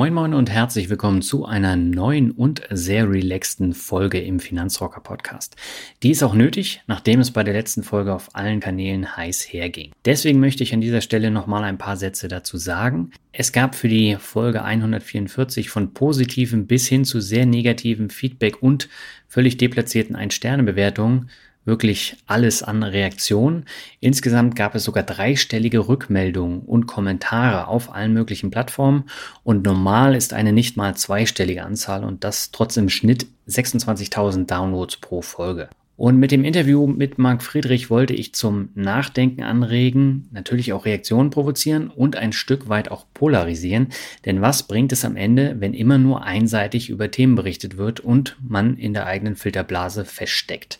Moin Moin und herzlich willkommen zu einer neuen und sehr relaxten Folge im Finanzrocker Podcast. Die ist auch nötig, nachdem es bei der letzten Folge auf allen Kanälen heiß herging. Deswegen möchte ich an dieser Stelle nochmal ein paar Sätze dazu sagen. Es gab für die Folge 144 von positivem bis hin zu sehr negativem Feedback und völlig deplatzierten Ein-Sterne-Bewertungen wirklich alles an Reaktionen. Insgesamt gab es sogar dreistellige Rückmeldungen und Kommentare auf allen möglichen Plattformen und normal ist eine nicht mal zweistellige Anzahl und das trotz im Schnitt 26.000 Downloads pro Folge. Und mit dem Interview mit Marc Friedrich wollte ich zum Nachdenken anregen, natürlich auch Reaktionen provozieren und ein Stück weit auch polarisieren. Denn was bringt es am Ende, wenn immer nur einseitig über Themen berichtet wird und man in der eigenen Filterblase feststeckt?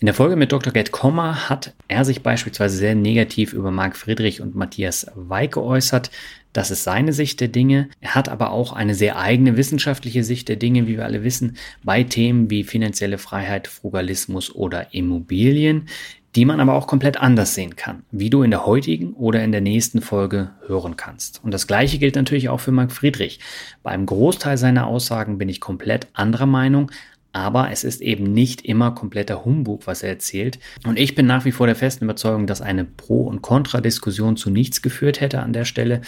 In der Folge mit Dr. Gerd Kommer hat er sich beispielsweise sehr negativ über Marc Friedrich und Matthias Weig geäußert. Das ist seine Sicht der Dinge. Er hat aber auch eine sehr eigene wissenschaftliche Sicht der Dinge, wie wir alle wissen, bei Themen wie finanzielle Freiheit, Frugalismus oder Immobilien, die man aber auch komplett anders sehen kann, wie du in der heutigen oder in der nächsten Folge hören kannst. Und das gleiche gilt natürlich auch für Marc Friedrich. Beim Großteil seiner Aussagen bin ich komplett anderer Meinung, aber es ist eben nicht immer kompletter Humbug, was er erzählt. Und ich bin nach wie vor der festen Überzeugung, dass eine Pro- und Kontra-Diskussion zu nichts geführt hätte an der Stelle,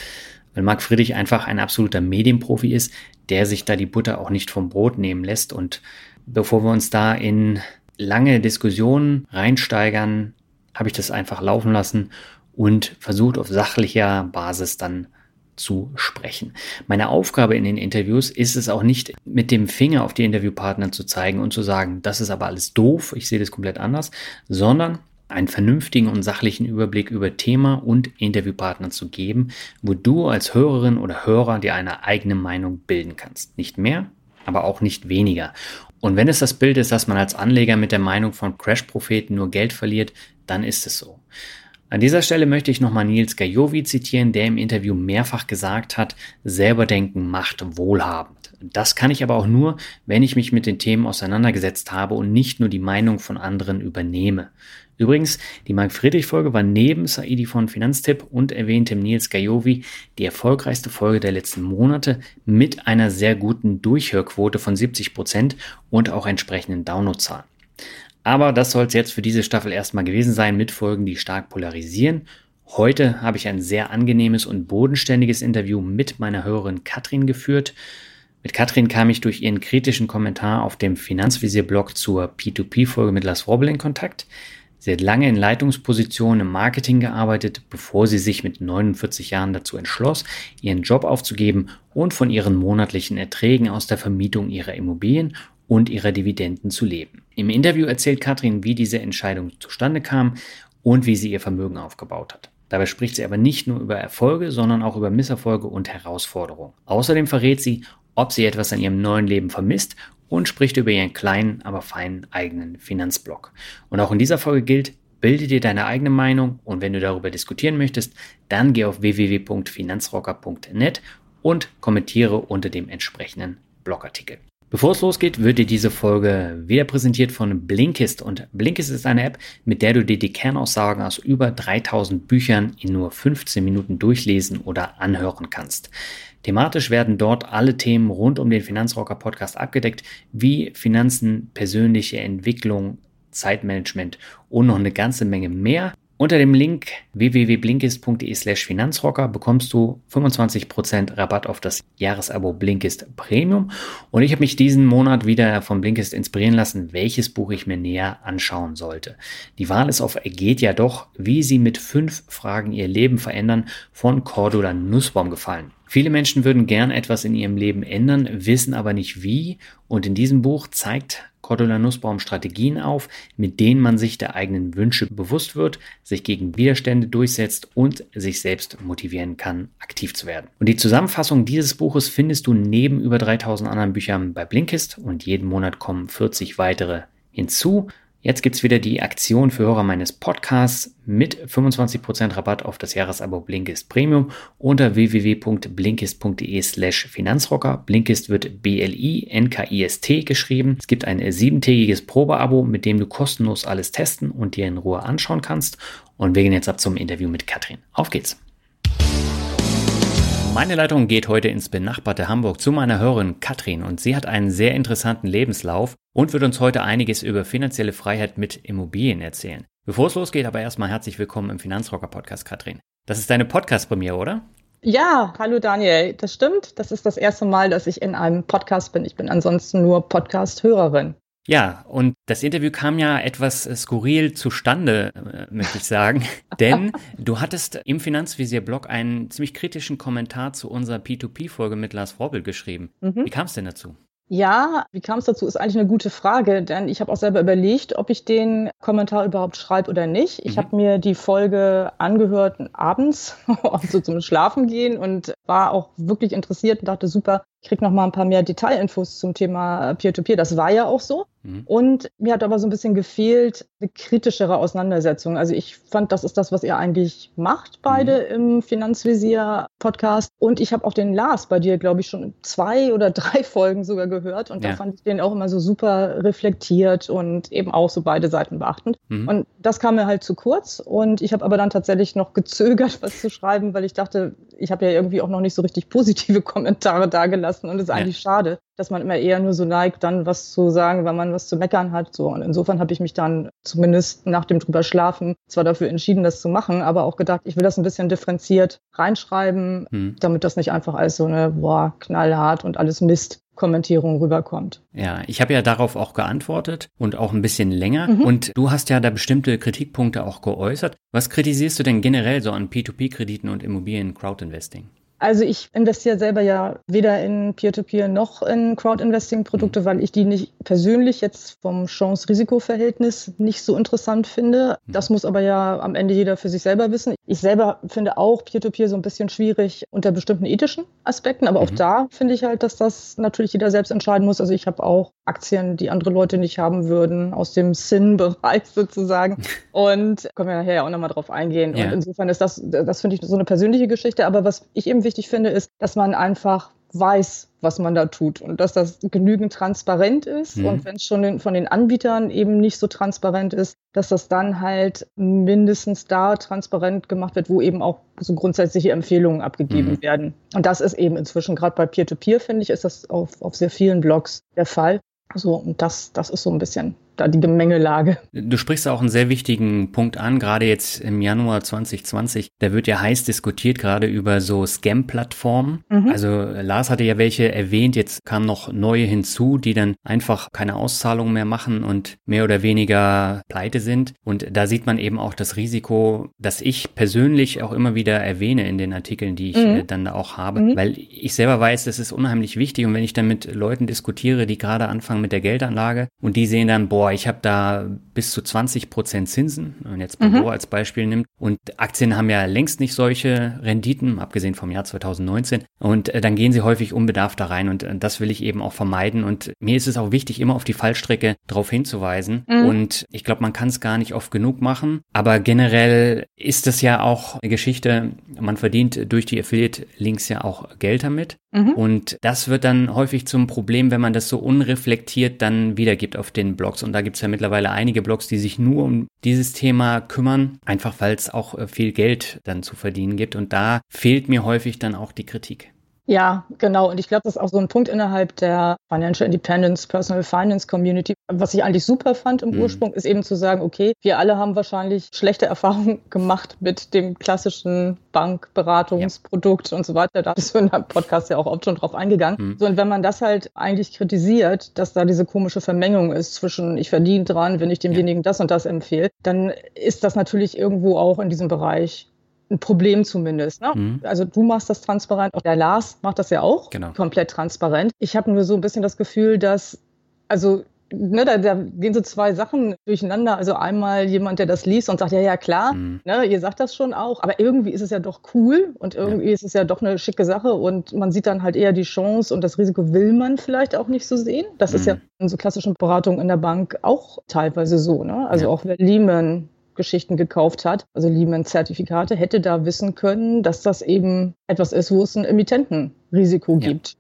weil Marc Friedrich einfach ein absoluter Medienprofi ist, der sich da die Butter auch nicht vom Brot nehmen lässt. Und bevor wir uns da in lange Diskussionen reinsteigern, habe ich das einfach laufen lassen und versucht auf sachlicher Basis dann zu sprechen. Meine Aufgabe in den Interviews ist es auch nicht, mit dem Finger auf die Interviewpartner zu zeigen und zu sagen, das ist aber alles doof, ich sehe das komplett anders, sondern einen vernünftigen und sachlichen Überblick über Thema und Interviewpartner zu geben, wo du als Hörerin oder Hörer dir eine eigene Meinung bilden kannst. Nicht mehr, aber auch nicht weniger. Und wenn es das Bild ist, dass man als Anleger mit der Meinung von Crash-Propheten nur Geld verliert, dann ist es so. An dieser Stelle möchte ich nochmal Nils Gajovi zitieren, der im Interview mehrfach gesagt hat, selber denken macht wohlhabend. Das kann ich aber auch nur, wenn ich mich mit den Themen auseinandergesetzt habe und nicht nur die Meinung von anderen übernehme. Übrigens, die Mark-Friedrich-Folge war neben Saidi von Finanztipp und erwähntem Nils Gajovi die erfolgreichste Folge der letzten Monate mit einer sehr guten Durchhörquote von 70 Prozent und auch entsprechenden Downloadzahlen. Aber das soll es jetzt für diese Staffel erstmal gewesen sein mit Folgen, die stark polarisieren. Heute habe ich ein sehr angenehmes und bodenständiges Interview mit meiner Hörerin Katrin geführt. Mit Katrin kam ich durch ihren kritischen Kommentar auf dem Finanzvisier-Blog zur P2P-Folge mit Lars Robbel in Kontakt. Sie hat lange in Leitungspositionen im Marketing gearbeitet, bevor sie sich mit 49 Jahren dazu entschloss, ihren Job aufzugeben und von ihren monatlichen Erträgen aus der Vermietung ihrer Immobilien und ihrer Dividenden zu leben. Im Interview erzählt Katrin, wie diese Entscheidung zustande kam und wie sie ihr Vermögen aufgebaut hat. Dabei spricht sie aber nicht nur über Erfolge, sondern auch über Misserfolge und Herausforderungen. Außerdem verrät sie, ob sie etwas an ihrem neuen Leben vermisst und spricht über ihren kleinen, aber feinen eigenen Finanzblock. Und auch in dieser Folge gilt, bilde dir deine eigene Meinung und wenn du darüber diskutieren möchtest, dann geh auf www.finanzrocker.net und kommentiere unter dem entsprechenden Blogartikel. Bevor es losgeht, wird dir diese Folge wieder präsentiert von Blinkist. Und Blinkist ist eine App, mit der du dir die Kernaussagen aus über 3000 Büchern in nur 15 Minuten durchlesen oder anhören kannst. Thematisch werden dort alle Themen rund um den Finanzrocker Podcast abgedeckt, wie Finanzen, persönliche Entwicklung, Zeitmanagement und noch eine ganze Menge mehr. Unter dem Link www.blinkist.de slash Finanzrocker bekommst du 25% Rabatt auf das Jahresabo Blinkist Premium. Und ich habe mich diesen Monat wieder von Blinkist inspirieren lassen, welches Buch ich mir näher anschauen sollte. Die Wahl ist auf Geht ja doch, wie sie mit fünf Fragen ihr Leben verändern, von Cordula Nussbaum gefallen. Viele Menschen würden gern etwas in ihrem Leben ändern, wissen aber nicht wie. Und in diesem Buch zeigt Cordula Nussbaum Strategien auf, mit denen man sich der eigenen Wünsche bewusst wird, sich gegen Widerstände durchsetzt und sich selbst motivieren kann, aktiv zu werden. Und die Zusammenfassung dieses Buches findest du neben über 3000 anderen Büchern bei Blinkist und jeden Monat kommen 40 weitere hinzu. Jetzt gibt es wieder die Aktion für Hörer meines Podcasts mit 25% Rabatt auf das Jahresabo Blinkist Premium unter www.blinkist.de slash Finanzrocker. Blinkist wird B-L-I-N-K-I-S-T geschrieben. Es gibt ein siebentägiges Probeabo, mit dem du kostenlos alles testen und dir in Ruhe anschauen kannst. Und wir gehen jetzt ab zum Interview mit Katrin. Auf geht's! Meine Leitung geht heute ins benachbarte Hamburg zu meiner Hörerin Katrin und sie hat einen sehr interessanten Lebenslauf und wird uns heute einiges über finanzielle Freiheit mit Immobilien erzählen. Bevor es losgeht, aber erstmal herzlich willkommen im Finanzrocker Podcast, Katrin. Das ist deine Podcast-Premiere, oder? Ja, hallo Daniel, das stimmt. Das ist das erste Mal, dass ich in einem Podcast bin. Ich bin ansonsten nur Podcast-Hörerin. Ja, und das Interview kam ja etwas äh, skurril zustande, äh, möchte ich sagen. Denn du hattest im Finanzvisier-Blog einen ziemlich kritischen Kommentar zu unserer P2P-Folge mit Lars Vorbild geschrieben. Mhm. Wie kam es denn dazu? Ja, wie kam es dazu, ist eigentlich eine gute Frage, denn ich habe auch selber überlegt, ob ich den Kommentar überhaupt schreibe oder nicht. Ich mhm. habe mir die Folge angehört abends, so zum Schlafen gehen und war auch wirklich interessiert und dachte, super, ich krieg noch mal ein paar mehr Detailinfos zum Thema Peer-to-Peer. -Peer. Das war ja auch so. Mhm. Und mir hat aber so ein bisschen gefehlt eine kritischere Auseinandersetzung. Also ich fand, das ist das, was ihr eigentlich macht, beide mhm. im Finanzvisier-Podcast. Und ich habe auch den Lars bei dir, glaube ich, schon zwei oder drei Folgen sogar gehört. Und ja. da fand ich den auch immer so super reflektiert und eben auch so beide Seiten beachtend. Mhm. Und das kam mir halt zu kurz. Und ich habe aber dann tatsächlich noch gezögert, was zu schreiben, weil ich dachte, ich habe ja irgendwie auch noch nicht so richtig positive Kommentare dargelassen lassen. Und es ist eigentlich ja. schade, dass man immer eher nur so neigt, dann was zu sagen, weil man was zu meckern hat. So. Und insofern habe ich mich dann zumindest nach dem drüber schlafen zwar dafür entschieden, das zu machen, aber auch gedacht, ich will das ein bisschen differenziert reinschreiben, hm. damit das nicht einfach als so eine, boah, knallhart und alles Mist Kommentierung rüberkommt. Ja, ich habe ja darauf auch geantwortet und auch ein bisschen länger. Mhm. Und du hast ja da bestimmte Kritikpunkte auch geäußert. Was kritisierst du denn generell so an P2P-Krediten und Immobilien-Crowdinvesting? Also ich investiere selber ja weder in Peer-to-Peer -Peer noch in Crowd-Investing-Produkte, weil ich die nicht persönlich jetzt vom Chance-Risiko-Verhältnis nicht so interessant finde. Mhm. Das muss aber ja am Ende jeder für sich selber wissen. Ich selber finde auch Peer-to-Peer -Peer so ein bisschen schwierig unter bestimmten ethischen Aspekten, aber mhm. auch da finde ich halt, dass das natürlich jeder selbst entscheiden muss. Also ich habe auch Aktien, die andere Leute nicht haben würden, aus dem Sin-Bereich sozusagen. Und können wir nachher ja auch nochmal drauf eingehen. Ja. Und insofern ist das, das finde ich so eine persönliche Geschichte. Aber was ich eben wichtig finde, ist, dass man einfach weiß, was man da tut und dass das genügend transparent ist. Mhm. Und wenn es schon von den Anbietern eben nicht so transparent ist, dass das dann halt mindestens da transparent gemacht wird, wo eben auch so grundsätzliche Empfehlungen abgegeben mhm. werden. Und das ist eben inzwischen gerade bei Peer-to-Peer, finde ich, ist das auf, auf sehr vielen Blogs der Fall. So, und das, das ist so ein bisschen da die Gemengelage. Du sprichst auch einen sehr wichtigen Punkt an, gerade jetzt im Januar 2020. Da wird ja heiß diskutiert, gerade über so Scam-Plattformen. Mhm. Also Lars hatte ja welche erwähnt, jetzt kamen noch neue hinzu, die dann einfach keine Auszahlungen mehr machen und mehr oder weniger pleite sind. Und da sieht man eben auch das Risiko, das ich persönlich auch immer wieder erwähne in den Artikeln, die ich mhm. Äh, dann da auch habe, mhm. weil ich selber weiß, das ist unheimlich wichtig. Und wenn ich dann mit Leuten diskutiere, die gerade anfangen mit der Geldanlage und die sehen dann, boah, boah, ich habe da bis zu 20 Prozent Zinsen, wenn man jetzt Bordeaux mhm. als Beispiel nimmt. Und Aktien haben ja längst nicht solche Renditen, abgesehen vom Jahr 2019. Und äh, dann gehen sie häufig unbedarft da rein. Und äh, das will ich eben auch vermeiden. Und mir ist es auch wichtig, immer auf die Fallstrecke darauf hinzuweisen. Mhm. Und ich glaube, man kann es gar nicht oft genug machen. Aber generell ist es ja auch eine Geschichte, man verdient durch die Affiliate-Links ja auch Geld damit. Mhm. Und das wird dann häufig zum Problem, wenn man das so unreflektiert dann wiedergibt auf den Blogs. Und da gibt es ja mittlerweile einige Blogs, die sich nur um dieses Thema kümmern, einfach weil es auch äh, viel Geld dann zu verdienen gibt. Und da fehlt mir häufig dann auch die Kritik. Ja, genau. Und ich glaube, das ist auch so ein Punkt innerhalb der Financial Independence, Personal Finance Community. Was ich eigentlich super fand im mhm. Ursprung, ist eben zu sagen, okay, wir alle haben wahrscheinlich schlechte Erfahrungen gemacht mit dem klassischen Bankberatungsprodukt ja. und so weiter. Da bist du in deinem Podcast ja auch oft schon drauf eingegangen. Mhm. So, und wenn man das halt eigentlich kritisiert, dass da diese komische Vermengung ist zwischen ich verdiene dran, wenn ich demjenigen ja. das und das empfehle, dann ist das natürlich irgendwo auch in diesem Bereich ein Problem zumindest. Ne? Mhm. Also du machst das transparent, auch der Lars macht das ja auch genau. komplett transparent. Ich habe nur so ein bisschen das Gefühl, dass, also Ne, da, da gehen so zwei Sachen durcheinander. Also einmal jemand, der das liest und sagt, ja, ja, klar, mhm. ne, ihr sagt das schon auch, aber irgendwie ist es ja doch cool und irgendwie ja. ist es ja doch eine schicke Sache und man sieht dann halt eher die Chance und das Risiko will man vielleicht auch nicht so sehen. Das mhm. ist ja in so klassischen Beratungen in der Bank auch teilweise so. Ne? Also ja. auch Lehman Geschichten gekauft hat, also Lehman-Zertifikate, hätte da wissen können, dass das eben etwas ist, wo es ein Emittentenrisiko ja. gibt.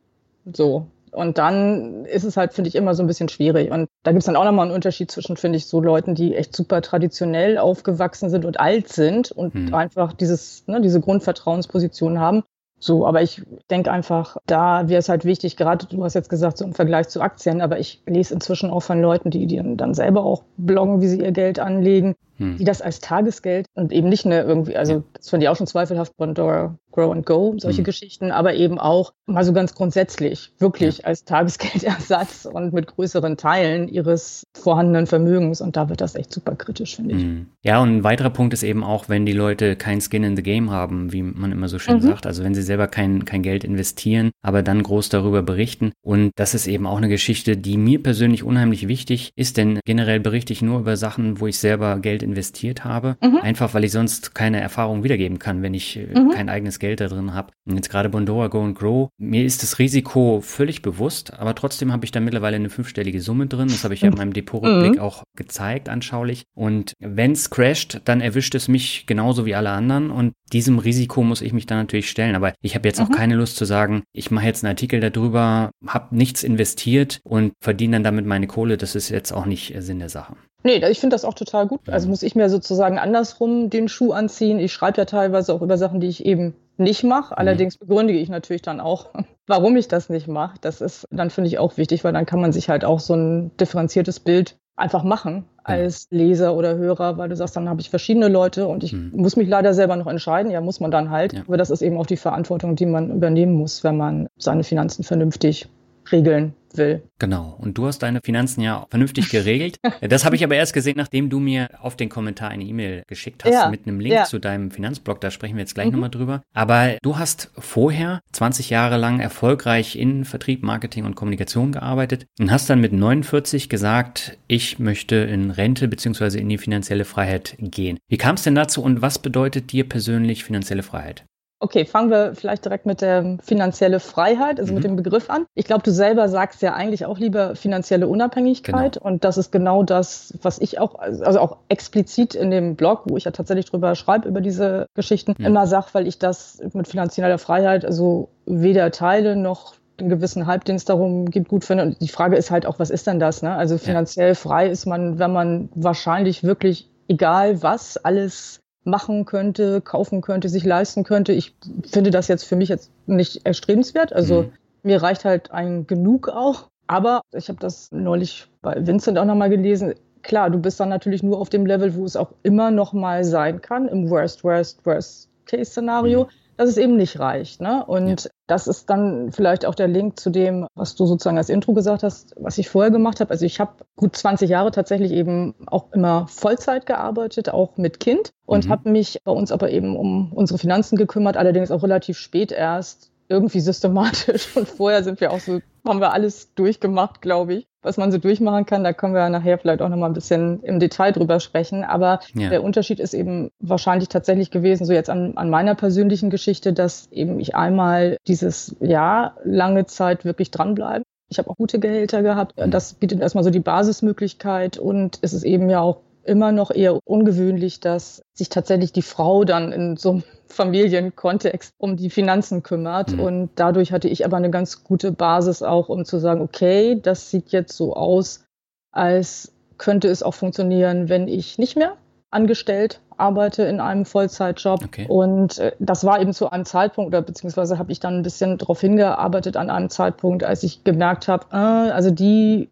So. Und dann ist es halt, finde ich, immer so ein bisschen schwierig. Und da gibt es dann auch nochmal einen Unterschied zwischen, finde ich, so Leuten, die echt super traditionell aufgewachsen sind und alt sind und hm. einfach dieses, ne, diese Grundvertrauensposition haben so, aber ich denke einfach, da wäre es halt wichtig, gerade du hast jetzt gesagt, so im Vergleich zu Aktien, aber ich lese inzwischen auch von Leuten, die, die dann selber auch bloggen, wie sie ihr Geld anlegen, hm. die das als Tagesgeld und eben nicht eine irgendwie, also das fand ich auch schon zweifelhaft, Pandora Grow and Go, solche hm. Geschichten, aber eben auch mal so ganz grundsätzlich, wirklich ja. als Tagesgeldersatz und mit größeren Teilen ihres vorhandenen Vermögens. Und da wird das echt super kritisch, finde ich. Hm. Ja, und ein weiterer Punkt ist eben auch, wenn die Leute kein Skin in the Game haben, wie man immer so schön mhm. sagt. Also wenn sie selber kein, kein Geld investieren, aber dann groß darüber berichten. Und das ist eben auch eine Geschichte, die mir persönlich unheimlich wichtig ist, denn generell berichte ich nur über Sachen, wo ich selber Geld investiert habe. Mhm. Einfach weil ich sonst keine Erfahrung wiedergeben kann, wenn ich äh, mhm. kein eigenes Geld da drin habe. Und jetzt gerade Bondora Go and Grow, mir ist das Risiko völlig bewusst, aber trotzdem habe ich da mittlerweile eine fünfstellige Summe drin. Das habe ich ja in meinem Depotrückblick mhm. auch gezeigt, anschaulich. Und wenn es crasht, dann erwischt es mich genauso wie alle anderen und diesem Risiko muss ich mich dann natürlich stellen. Aber ich habe jetzt mhm. auch keine Lust zu sagen, ich mache jetzt einen Artikel darüber, habe nichts investiert und verdiene dann damit meine Kohle. Das ist jetzt auch nicht Sinn der Sache. Nee, ich finde das auch total gut. Also muss ich mir sozusagen andersrum den Schuh anziehen. Ich schreibe ja teilweise auch über Sachen, die ich eben nicht mache. Mhm. Allerdings begründige ich natürlich dann auch, warum ich das nicht mache. Das ist dann, finde ich, auch wichtig, weil dann kann man sich halt auch so ein differenziertes Bild einfach machen als Leser oder Hörer, weil du sagst, dann habe ich verschiedene Leute und ich mhm. muss mich leider selber noch entscheiden. Ja, muss man dann halt. Ja. Aber das ist eben auch die Verantwortung, die man übernehmen muss, wenn man seine Finanzen vernünftig regeln will. Genau. Und du hast deine Finanzen ja vernünftig geregelt. das habe ich aber erst gesehen, nachdem du mir auf den Kommentar eine E-Mail geschickt hast ja, mit einem Link ja. zu deinem Finanzblog. Da sprechen wir jetzt gleich mhm. nochmal drüber. Aber du hast vorher 20 Jahre lang erfolgreich in Vertrieb, Marketing und Kommunikation gearbeitet und hast dann mit 49 gesagt, ich möchte in Rente beziehungsweise in die finanzielle Freiheit gehen. Wie kam es denn dazu und was bedeutet dir persönlich finanzielle Freiheit? Okay, fangen wir vielleicht direkt mit der finanzielle Freiheit, also mhm. mit dem Begriff an. Ich glaube, du selber sagst ja eigentlich auch lieber finanzielle Unabhängigkeit. Genau. Und das ist genau das, was ich auch, also auch explizit in dem Blog, wo ich ja tatsächlich drüber schreibe, über diese Geschichten, ja. immer sage, weil ich das mit finanzieller Freiheit also weder teile noch einen gewissen Hype, den es darum gibt, gut finde. Und die Frage ist halt auch, was ist denn das? Ne? Also finanziell ja. frei ist man, wenn man wahrscheinlich wirklich egal was alles machen könnte, kaufen könnte, sich leisten könnte. Ich finde das jetzt für mich jetzt nicht erstrebenswert. Also mhm. mir reicht halt ein genug auch. Aber ich habe das neulich bei Vincent auch nochmal gelesen. Klar, du bist dann natürlich nur auf dem Level, wo es auch immer noch mal sein kann, im Worst, Worst, Worst Case Szenario. Mhm dass es eben nicht reicht. Ne? Und ja. das ist dann vielleicht auch der Link zu dem, was du sozusagen als Intro gesagt hast, was ich vorher gemacht habe. Also ich habe gut 20 Jahre tatsächlich eben auch immer Vollzeit gearbeitet, auch mit Kind und mhm. habe mich bei uns aber eben um unsere Finanzen gekümmert, allerdings auch relativ spät erst irgendwie systematisch. Und vorher sind wir auch so, haben wir alles durchgemacht, glaube ich, was man so durchmachen kann. Da können wir nachher vielleicht auch nochmal ein bisschen im Detail drüber sprechen. Aber ja. der Unterschied ist eben wahrscheinlich tatsächlich gewesen, so jetzt an, an meiner persönlichen Geschichte, dass eben ich einmal dieses Jahr lange Zeit wirklich dranbleiben. Ich habe auch gute Gehälter gehabt. Mhm. Das bietet erstmal so die Basismöglichkeit und es ist eben ja auch immer noch eher ungewöhnlich, dass sich tatsächlich die Frau dann in so einem Familienkontext um die Finanzen kümmert. Mhm. Und dadurch hatte ich aber eine ganz gute Basis auch, um zu sagen, okay, das sieht jetzt so aus, als könnte es auch funktionieren, wenn ich nicht mehr angestellt arbeite in einem Vollzeitjob. Okay. Und äh, das war eben zu einem Zeitpunkt, oder beziehungsweise habe ich dann ein bisschen darauf hingearbeitet an einem Zeitpunkt, als ich gemerkt habe, äh, also die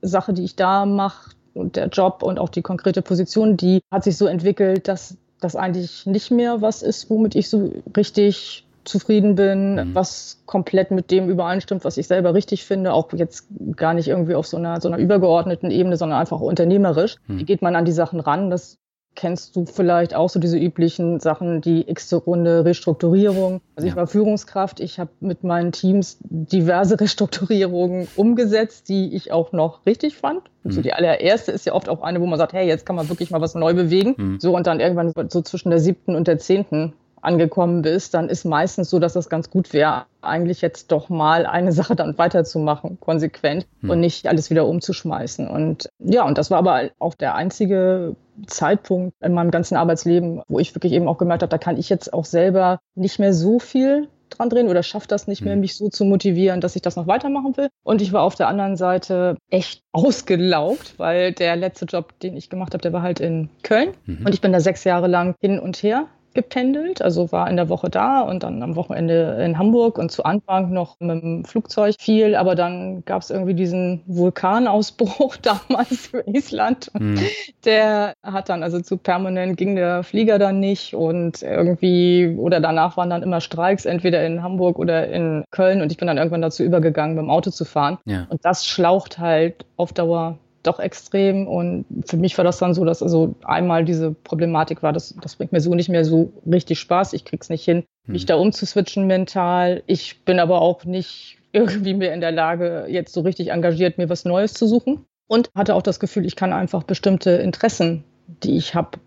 Sache, die ich da mache und der Job und auch die konkrete Position, die hat sich so entwickelt, dass das eigentlich nicht mehr was ist, womit ich so richtig zufrieden bin, mhm. was komplett mit dem übereinstimmt, was ich selber richtig finde, auch jetzt gar nicht irgendwie auf so einer, so einer übergeordneten Ebene, sondern einfach unternehmerisch. Mhm. Wie geht man an die Sachen ran? Das kennst du vielleicht auch so diese üblichen Sachen, die x Runde Restrukturierung. Also ja. ich war Führungskraft, ich habe mit meinen Teams diverse Restrukturierungen umgesetzt, die ich auch noch richtig fand. Mhm. So die allererste ist ja oft auch eine, wo man sagt, hey, jetzt kann man wirklich mal was neu bewegen. Mhm. So und dann irgendwann so zwischen der siebten und der zehnten angekommen bist, dann ist meistens so, dass das ganz gut wäre, eigentlich jetzt doch mal eine Sache dann weiterzumachen, konsequent hm. und nicht alles wieder umzuschmeißen. Und ja, und das war aber auch der einzige Zeitpunkt in meinem ganzen Arbeitsleben, wo ich wirklich eben auch gemerkt habe, da kann ich jetzt auch selber nicht mehr so viel dran drehen oder schafft das nicht mehr, hm. mich so zu motivieren, dass ich das noch weitermachen will. Und ich war auf der anderen Seite echt ausgelaugt, weil der letzte Job, den ich gemacht habe, der war halt in Köln. Mhm. Und ich bin da sechs Jahre lang hin und her gependelt, also war in der Woche da und dann am Wochenende in Hamburg und zu Anfang noch mit dem Flugzeug viel, aber dann gab es irgendwie diesen Vulkanausbruch damals für Island. Mhm. Der hat dann also zu permanent ging der Flieger dann nicht und irgendwie oder danach waren dann immer Streiks, entweder in Hamburg oder in Köln und ich bin dann irgendwann dazu übergegangen, mit dem Auto zu fahren. Ja. Und das schlaucht halt auf Dauer doch extrem. Und für mich war das dann so, dass also einmal diese Problematik war, das, das bringt mir so nicht mehr so richtig Spaß. Ich krieg's nicht hin, mich hm. da umzuswitchen mental. Ich bin aber auch nicht irgendwie mehr in der Lage, jetzt so richtig engagiert mir was Neues zu suchen. Und hatte auch das Gefühl, ich kann einfach bestimmte Interessen, die ich habe,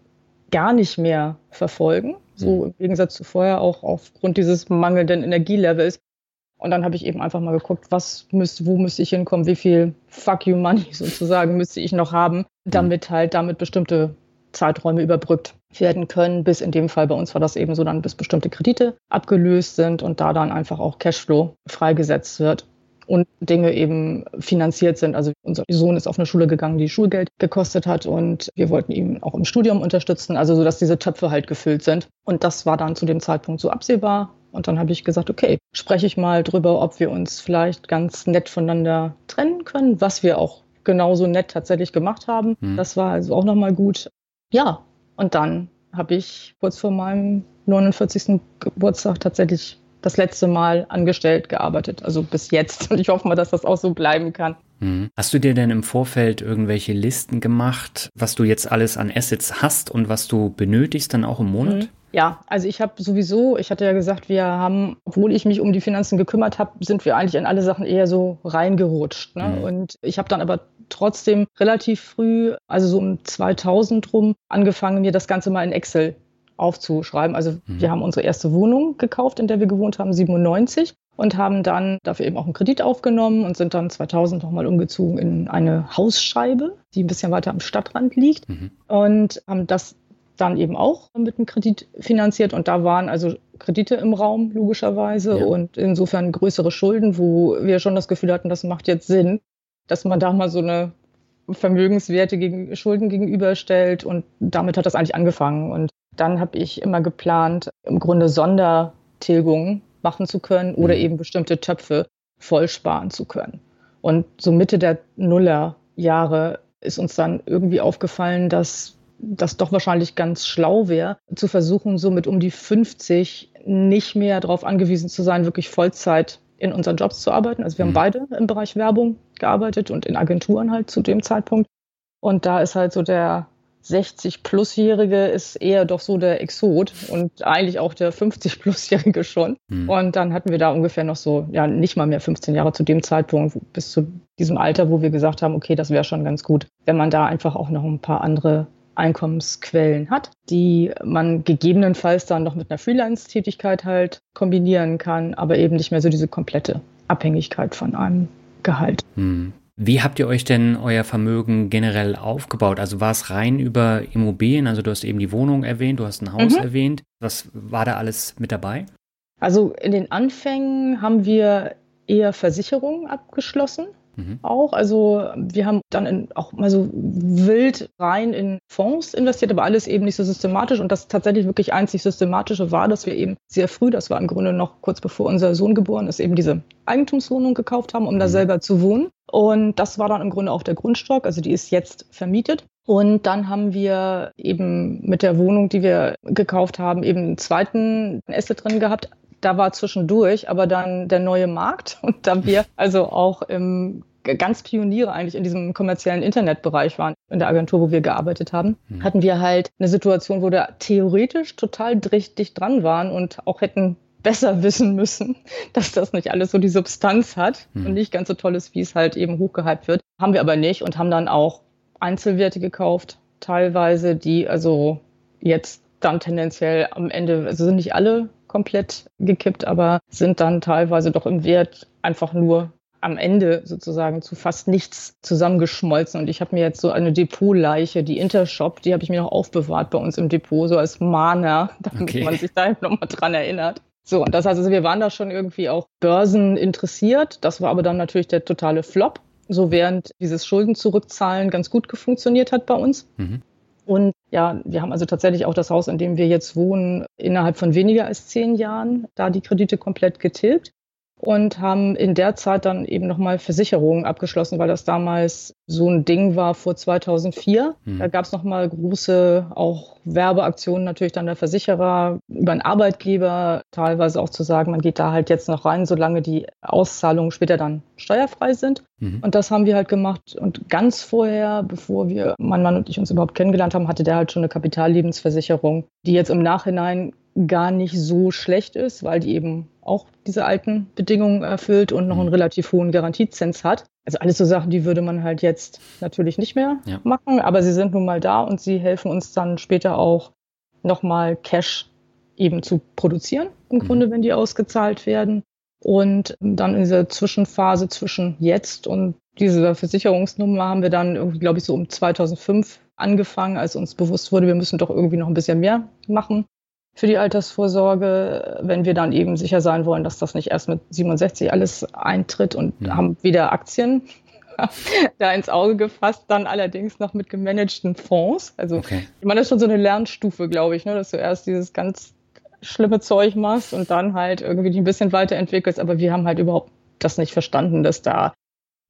gar nicht mehr verfolgen. So hm. im Gegensatz zu vorher auch aufgrund dieses mangelnden Energielevels. Und dann habe ich eben einfach mal geguckt, was müsste, wo müsste ich hinkommen, wie viel Fuck you Money sozusagen müsste ich noch haben, damit halt damit bestimmte Zeiträume überbrückt werden können. Bis in dem Fall bei uns war das eben so dann, bis bestimmte Kredite abgelöst sind und da dann einfach auch Cashflow freigesetzt wird und Dinge eben finanziert sind. Also unser Sohn ist auf eine Schule gegangen, die Schulgeld gekostet hat und wir wollten ihn auch im Studium unterstützen, also so, dass diese Töpfe halt gefüllt sind. Und das war dann zu dem Zeitpunkt so absehbar und dann habe ich gesagt, okay, spreche ich mal drüber, ob wir uns vielleicht ganz nett voneinander trennen können, was wir auch genauso nett tatsächlich gemacht haben. Mhm. Das war also auch nochmal gut. Ja, und dann habe ich kurz vor meinem 49. Geburtstag tatsächlich das letzte Mal angestellt gearbeitet, also bis jetzt. Und ich hoffe mal, dass das auch so bleiben kann. Mhm. Hast du dir denn im Vorfeld irgendwelche Listen gemacht, was du jetzt alles an Assets hast und was du benötigst dann auch im Monat? Mhm. Ja, also ich habe sowieso, ich hatte ja gesagt, wir haben, obwohl ich mich um die Finanzen gekümmert habe, sind wir eigentlich in alle Sachen eher so reingerutscht. Ne? Mhm. Und ich habe dann aber trotzdem relativ früh, also so um 2000 rum, angefangen, mir das Ganze mal in Excel aufzuschreiben. Also mhm. wir haben unsere erste Wohnung gekauft, in der wir gewohnt haben, 97 und haben dann dafür eben auch einen Kredit aufgenommen und sind dann 2000 nochmal umgezogen in eine Hausscheibe, die ein bisschen weiter am Stadtrand liegt mhm. und haben das dann eben auch mit einem Kredit finanziert und da waren also Kredite im Raum logischerweise ja. und insofern größere Schulden, wo wir schon das Gefühl hatten, das macht jetzt Sinn, dass man da mal so eine Vermögenswerte gegen Schulden gegenüberstellt und damit hat das eigentlich angefangen und dann habe ich immer geplant, im Grunde Sondertilgungen machen zu können oder mhm. eben bestimmte Töpfe vollsparen zu können. Und so Mitte der Nullerjahre ist uns dann irgendwie aufgefallen, dass das doch wahrscheinlich ganz schlau wäre, zu versuchen, so mit um die 50 nicht mehr darauf angewiesen zu sein, wirklich Vollzeit in unseren Jobs zu arbeiten. Also wir haben mhm. beide im Bereich Werbung gearbeitet und in Agenturen halt zu dem Zeitpunkt. Und da ist halt so der 60-Plus-Jährige ist eher doch so der Exot und eigentlich auch der 50-Plus-Jährige schon. Mhm. Und dann hatten wir da ungefähr noch so, ja, nicht mal mehr 15 Jahre zu dem Zeitpunkt, bis zu diesem Alter, wo wir gesagt haben, okay, das wäre schon ganz gut, wenn man da einfach auch noch ein paar andere Einkommensquellen hat, die man gegebenenfalls dann noch mit einer Freelance-Tätigkeit halt kombinieren kann, aber eben nicht mehr so diese komplette Abhängigkeit von einem Gehalt. Hm. Wie habt ihr euch denn euer Vermögen generell aufgebaut? Also war es rein über Immobilien? Also du hast eben die Wohnung erwähnt, du hast ein Haus mhm. erwähnt. Was war da alles mit dabei? Also in den Anfängen haben wir eher Versicherungen abgeschlossen mhm. auch. Also wir haben dann in, auch mal so wild rein in Fonds investiert, aber alles eben nicht so systematisch. Und das tatsächlich wirklich einzig systematische war, dass wir eben sehr früh, das war im Grunde noch kurz bevor unser Sohn geboren ist, eben diese Eigentumswohnung gekauft haben, um mhm. da selber zu wohnen. Und das war dann im Grunde auch der Grundstock. Also die ist jetzt vermietet. Und dann haben wir eben mit der Wohnung, die wir gekauft haben, eben einen zweiten Asset drin gehabt. Da war zwischendurch aber dann der neue Markt. Und da wir also auch im ganz Pioniere eigentlich in diesem kommerziellen Internetbereich waren, in der Agentur, wo wir gearbeitet haben, mhm. hatten wir halt eine Situation, wo wir theoretisch total dicht dran waren und auch hätten besser wissen müssen, dass das nicht alles so die Substanz hat mhm. und nicht ganz so toll ist, wie es halt eben hochgehypt wird. Haben wir aber nicht und haben dann auch Einzelwerte gekauft, teilweise, die also jetzt dann tendenziell am Ende, also sind nicht alle komplett gekippt, aber sind dann teilweise doch im Wert einfach nur am Ende sozusagen zu fast nichts zusammengeschmolzen. Und ich habe mir jetzt so eine Depotleiche, die Intershop, die habe ich mir noch aufbewahrt bei uns im Depot, so als Mana, damit okay. man sich da nochmal dran erinnert. So, und das heißt also, wir waren da schon irgendwie auch Börsen interessiert. Das war aber dann natürlich der totale Flop. So während dieses Schulden zurückzahlen ganz gut funktioniert hat bei uns. Mhm. Und ja, wir haben also tatsächlich auch das Haus, in dem wir jetzt wohnen, innerhalb von weniger als zehn Jahren da die Kredite komplett getilgt und haben in der Zeit dann eben nochmal Versicherungen abgeschlossen, weil das damals so ein Ding war vor 2004. Mhm. Da gab es nochmal große auch Werbeaktionen natürlich dann der Versicherer über einen Arbeitgeber, teilweise auch zu sagen, man geht da halt jetzt noch rein, solange die Auszahlungen später dann steuerfrei sind. Mhm. Und das haben wir halt gemacht. Und ganz vorher, bevor wir, mein Mann und ich uns überhaupt kennengelernt haben, hatte der halt schon eine Kapitallebensversicherung, die jetzt im Nachhinein gar nicht so schlecht ist, weil die eben auch diese alten Bedingungen erfüllt und noch einen mhm. relativ hohen Garantiezins hat. Also alles so Sachen, die würde man halt jetzt natürlich nicht mehr ja. machen, aber sie sind nun mal da und sie helfen uns dann später auch nochmal Cash eben zu produzieren, im mhm. Grunde, wenn die ausgezahlt werden. Und dann in dieser Zwischenphase zwischen jetzt und dieser Versicherungsnummer haben wir dann glaube ich, so um 2005 angefangen, als uns bewusst wurde, wir müssen doch irgendwie noch ein bisschen mehr machen für die Altersvorsorge, wenn wir dann eben sicher sein wollen, dass das nicht erst mit 67 alles eintritt und ja. haben wieder Aktien da ins Auge gefasst, dann allerdings noch mit gemanagten Fonds. Also okay. ich meine, das ist schon so eine Lernstufe, glaube ich, ne, dass du erst dieses ganz schlimme Zeug machst und dann halt irgendwie die ein bisschen weiterentwickelst. Aber wir haben halt überhaupt das nicht verstanden, dass da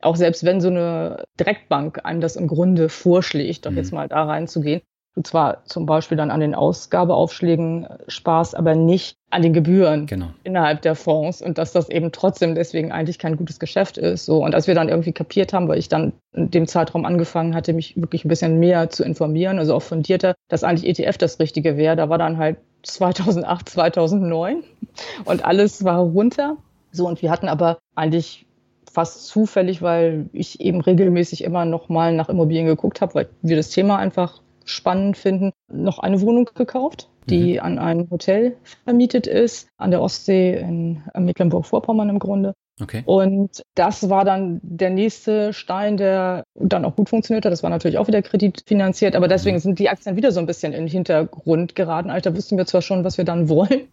auch selbst wenn so eine Direktbank einem das im Grunde vorschlägt, doch mhm. jetzt mal da reinzugehen, du zwar zum Beispiel dann an den Ausgabeaufschlägen äh, sparst, aber nicht an den Gebühren genau. innerhalb der Fonds und dass das eben trotzdem deswegen eigentlich kein gutes Geschäft ist. So und als wir dann irgendwie kapiert haben, weil ich dann in dem Zeitraum angefangen hatte, mich wirklich ein bisschen mehr zu informieren, also auch fundierter, dass eigentlich ETF das Richtige wäre. Da war dann halt 2008, 2009 und alles war runter. So und wir hatten aber eigentlich fast zufällig, weil ich eben regelmäßig immer noch mal nach Immobilien geguckt habe, weil wir das Thema einfach spannend finden, noch eine Wohnung gekauft, die mhm. an ein Hotel vermietet ist, an der Ostsee in Mecklenburg-Vorpommern im Grunde. Okay. Und das war dann der nächste Stein, der dann auch gut funktioniert hat. Das war natürlich auch wieder kreditfinanziert, aber deswegen mhm. sind die Aktien wieder so ein bisschen in den Hintergrund geraten. Also da wussten wir zwar schon, was wir dann wollen,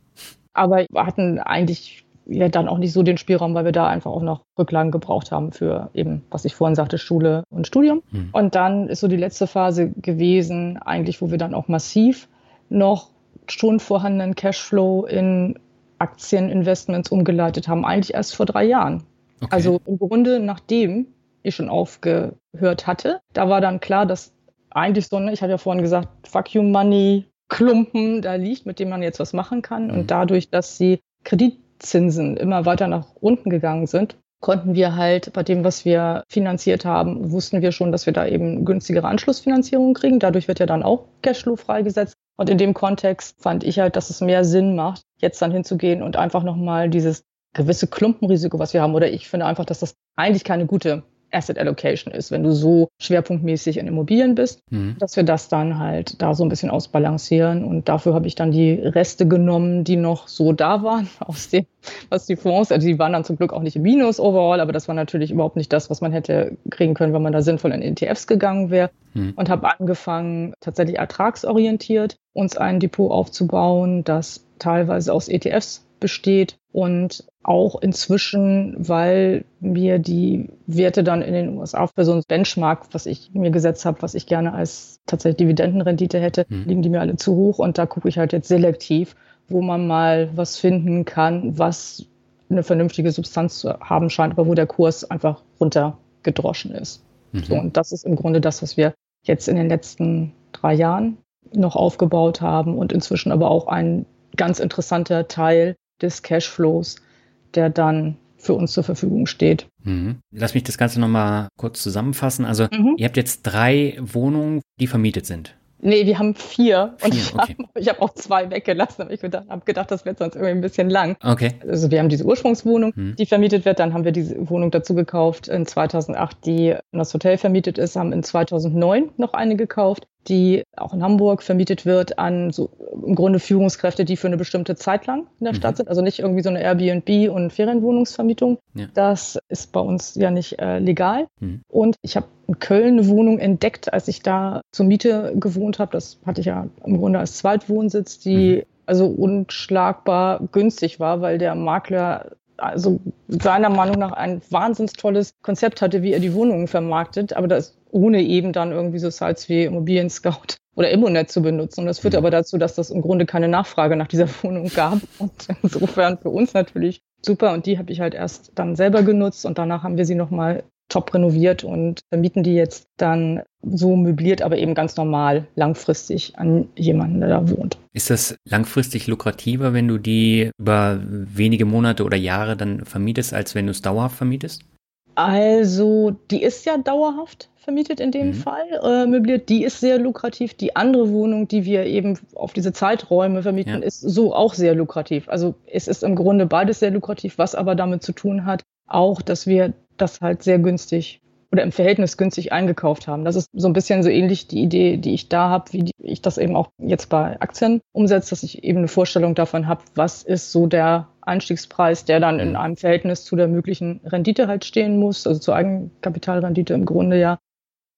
aber wir hatten eigentlich ja dann auch nicht so den Spielraum, weil wir da einfach auch noch Rücklagen gebraucht haben für eben, was ich vorhin sagte, Schule und Studium. Mhm. Und dann ist so die letzte Phase gewesen, eigentlich, wo wir dann auch massiv noch schon vorhandenen Cashflow in Aktieninvestments umgeleitet haben, eigentlich erst vor drei Jahren. Okay. Also im Grunde, nachdem ich schon aufgehört hatte, da war dann klar, dass eigentlich so, ne, ich hatte ja vorhin gesagt, Fuck you Money, Klumpen da liegt, mit dem man jetzt was machen kann. Mhm. Und dadurch, dass sie Kredit Zinsen immer weiter nach unten gegangen sind, konnten wir halt bei dem, was wir finanziert haben, wussten wir schon, dass wir da eben günstigere Anschlussfinanzierung kriegen. Dadurch wird ja dann auch Cashflow freigesetzt. Und in dem Kontext fand ich halt, dass es mehr Sinn macht, jetzt dann hinzugehen und einfach nochmal dieses gewisse Klumpenrisiko, was wir haben. Oder ich finde einfach, dass das eigentlich keine gute Asset Allocation ist, wenn du so schwerpunktmäßig in Immobilien bist, mhm. dass wir das dann halt da so ein bisschen ausbalancieren. Und dafür habe ich dann die Reste genommen, die noch so da waren aus dem, was die Fonds, also die waren dann zum Glück auch nicht im Minus overall, aber das war natürlich überhaupt nicht das, was man hätte kriegen können, wenn man da sinnvoll in ETFs gegangen wäre. Mhm. Und habe angefangen, tatsächlich ertragsorientiert uns ein Depot aufzubauen, das teilweise aus ETFs besteht und auch inzwischen, weil mir die Werte dann in den USA für so ein Benchmark, was ich mir gesetzt habe, was ich gerne als tatsächlich Dividendenrendite hätte, mhm. liegen die mir alle zu hoch und da gucke ich halt jetzt selektiv, wo man mal was finden kann, was eine vernünftige Substanz zu haben scheint, aber wo der Kurs einfach runtergedroschen ist. Mhm. So, und das ist im Grunde das, was wir jetzt in den letzten drei Jahren noch aufgebaut haben und inzwischen aber auch ein ganz interessanter Teil des Cashflows, der dann für uns zur Verfügung steht. Mhm. Lass mich das Ganze nochmal kurz zusammenfassen. Also mhm. ihr habt jetzt drei Wohnungen, die vermietet sind. Nee, wir haben vier. vier und ich okay. habe hab auch zwei weggelassen, aber ich habe gedacht, das wird sonst irgendwie ein bisschen lang. Okay. Also wir haben diese Ursprungswohnung, hm. die vermietet wird. Dann haben wir diese Wohnung dazu gekauft in 2008, die in das Hotel vermietet ist, haben in 2009 noch eine gekauft die auch in Hamburg vermietet wird an so im Grunde Führungskräfte, die für eine bestimmte Zeit lang in der mhm. Stadt sind. Also nicht irgendwie so eine Airbnb- und Ferienwohnungsvermietung. Ja. Das ist bei uns ja nicht äh, legal. Mhm. Und ich habe in Köln eine Wohnung entdeckt, als ich da zur Miete gewohnt habe. Das hatte ich ja im Grunde als Zweitwohnsitz, die mhm. also unschlagbar günstig war, weil der Makler also seiner Meinung nach ein wahnsinns tolles Konzept hatte, wie er die Wohnungen vermarktet, aber das ohne eben dann irgendwie so Sites wie Immobilien Scout oder Immonet zu benutzen. Und das führte mhm. aber dazu, dass das im Grunde keine Nachfrage nach dieser Wohnung gab. Und insofern für uns natürlich super. Und die habe ich halt erst dann selber genutzt und danach haben wir sie nochmal top renoviert und vermieten die jetzt dann so möbliert, aber eben ganz normal langfristig an jemanden, der da wohnt. Ist das langfristig lukrativer, wenn du die über wenige Monate oder Jahre dann vermietest, als wenn du es dauerhaft vermietest? Also, die ist ja dauerhaft vermietet in dem mhm. Fall, äh, möbliert. Die ist sehr lukrativ. Die andere Wohnung, die wir eben auf diese Zeiträume vermieten, ja. ist so auch sehr lukrativ. Also es ist im Grunde beides sehr lukrativ, was aber damit zu tun hat, auch, dass wir das halt sehr günstig oder im Verhältnis günstig eingekauft haben. Das ist so ein bisschen so ähnlich die Idee, die ich da habe, wie ich das eben auch jetzt bei Aktien umsetze, dass ich eben eine Vorstellung davon habe, was ist so der Einstiegspreis, der dann in mhm. einem Verhältnis zu der möglichen Rendite halt stehen muss, also zur Eigenkapitalrendite im Grunde ja.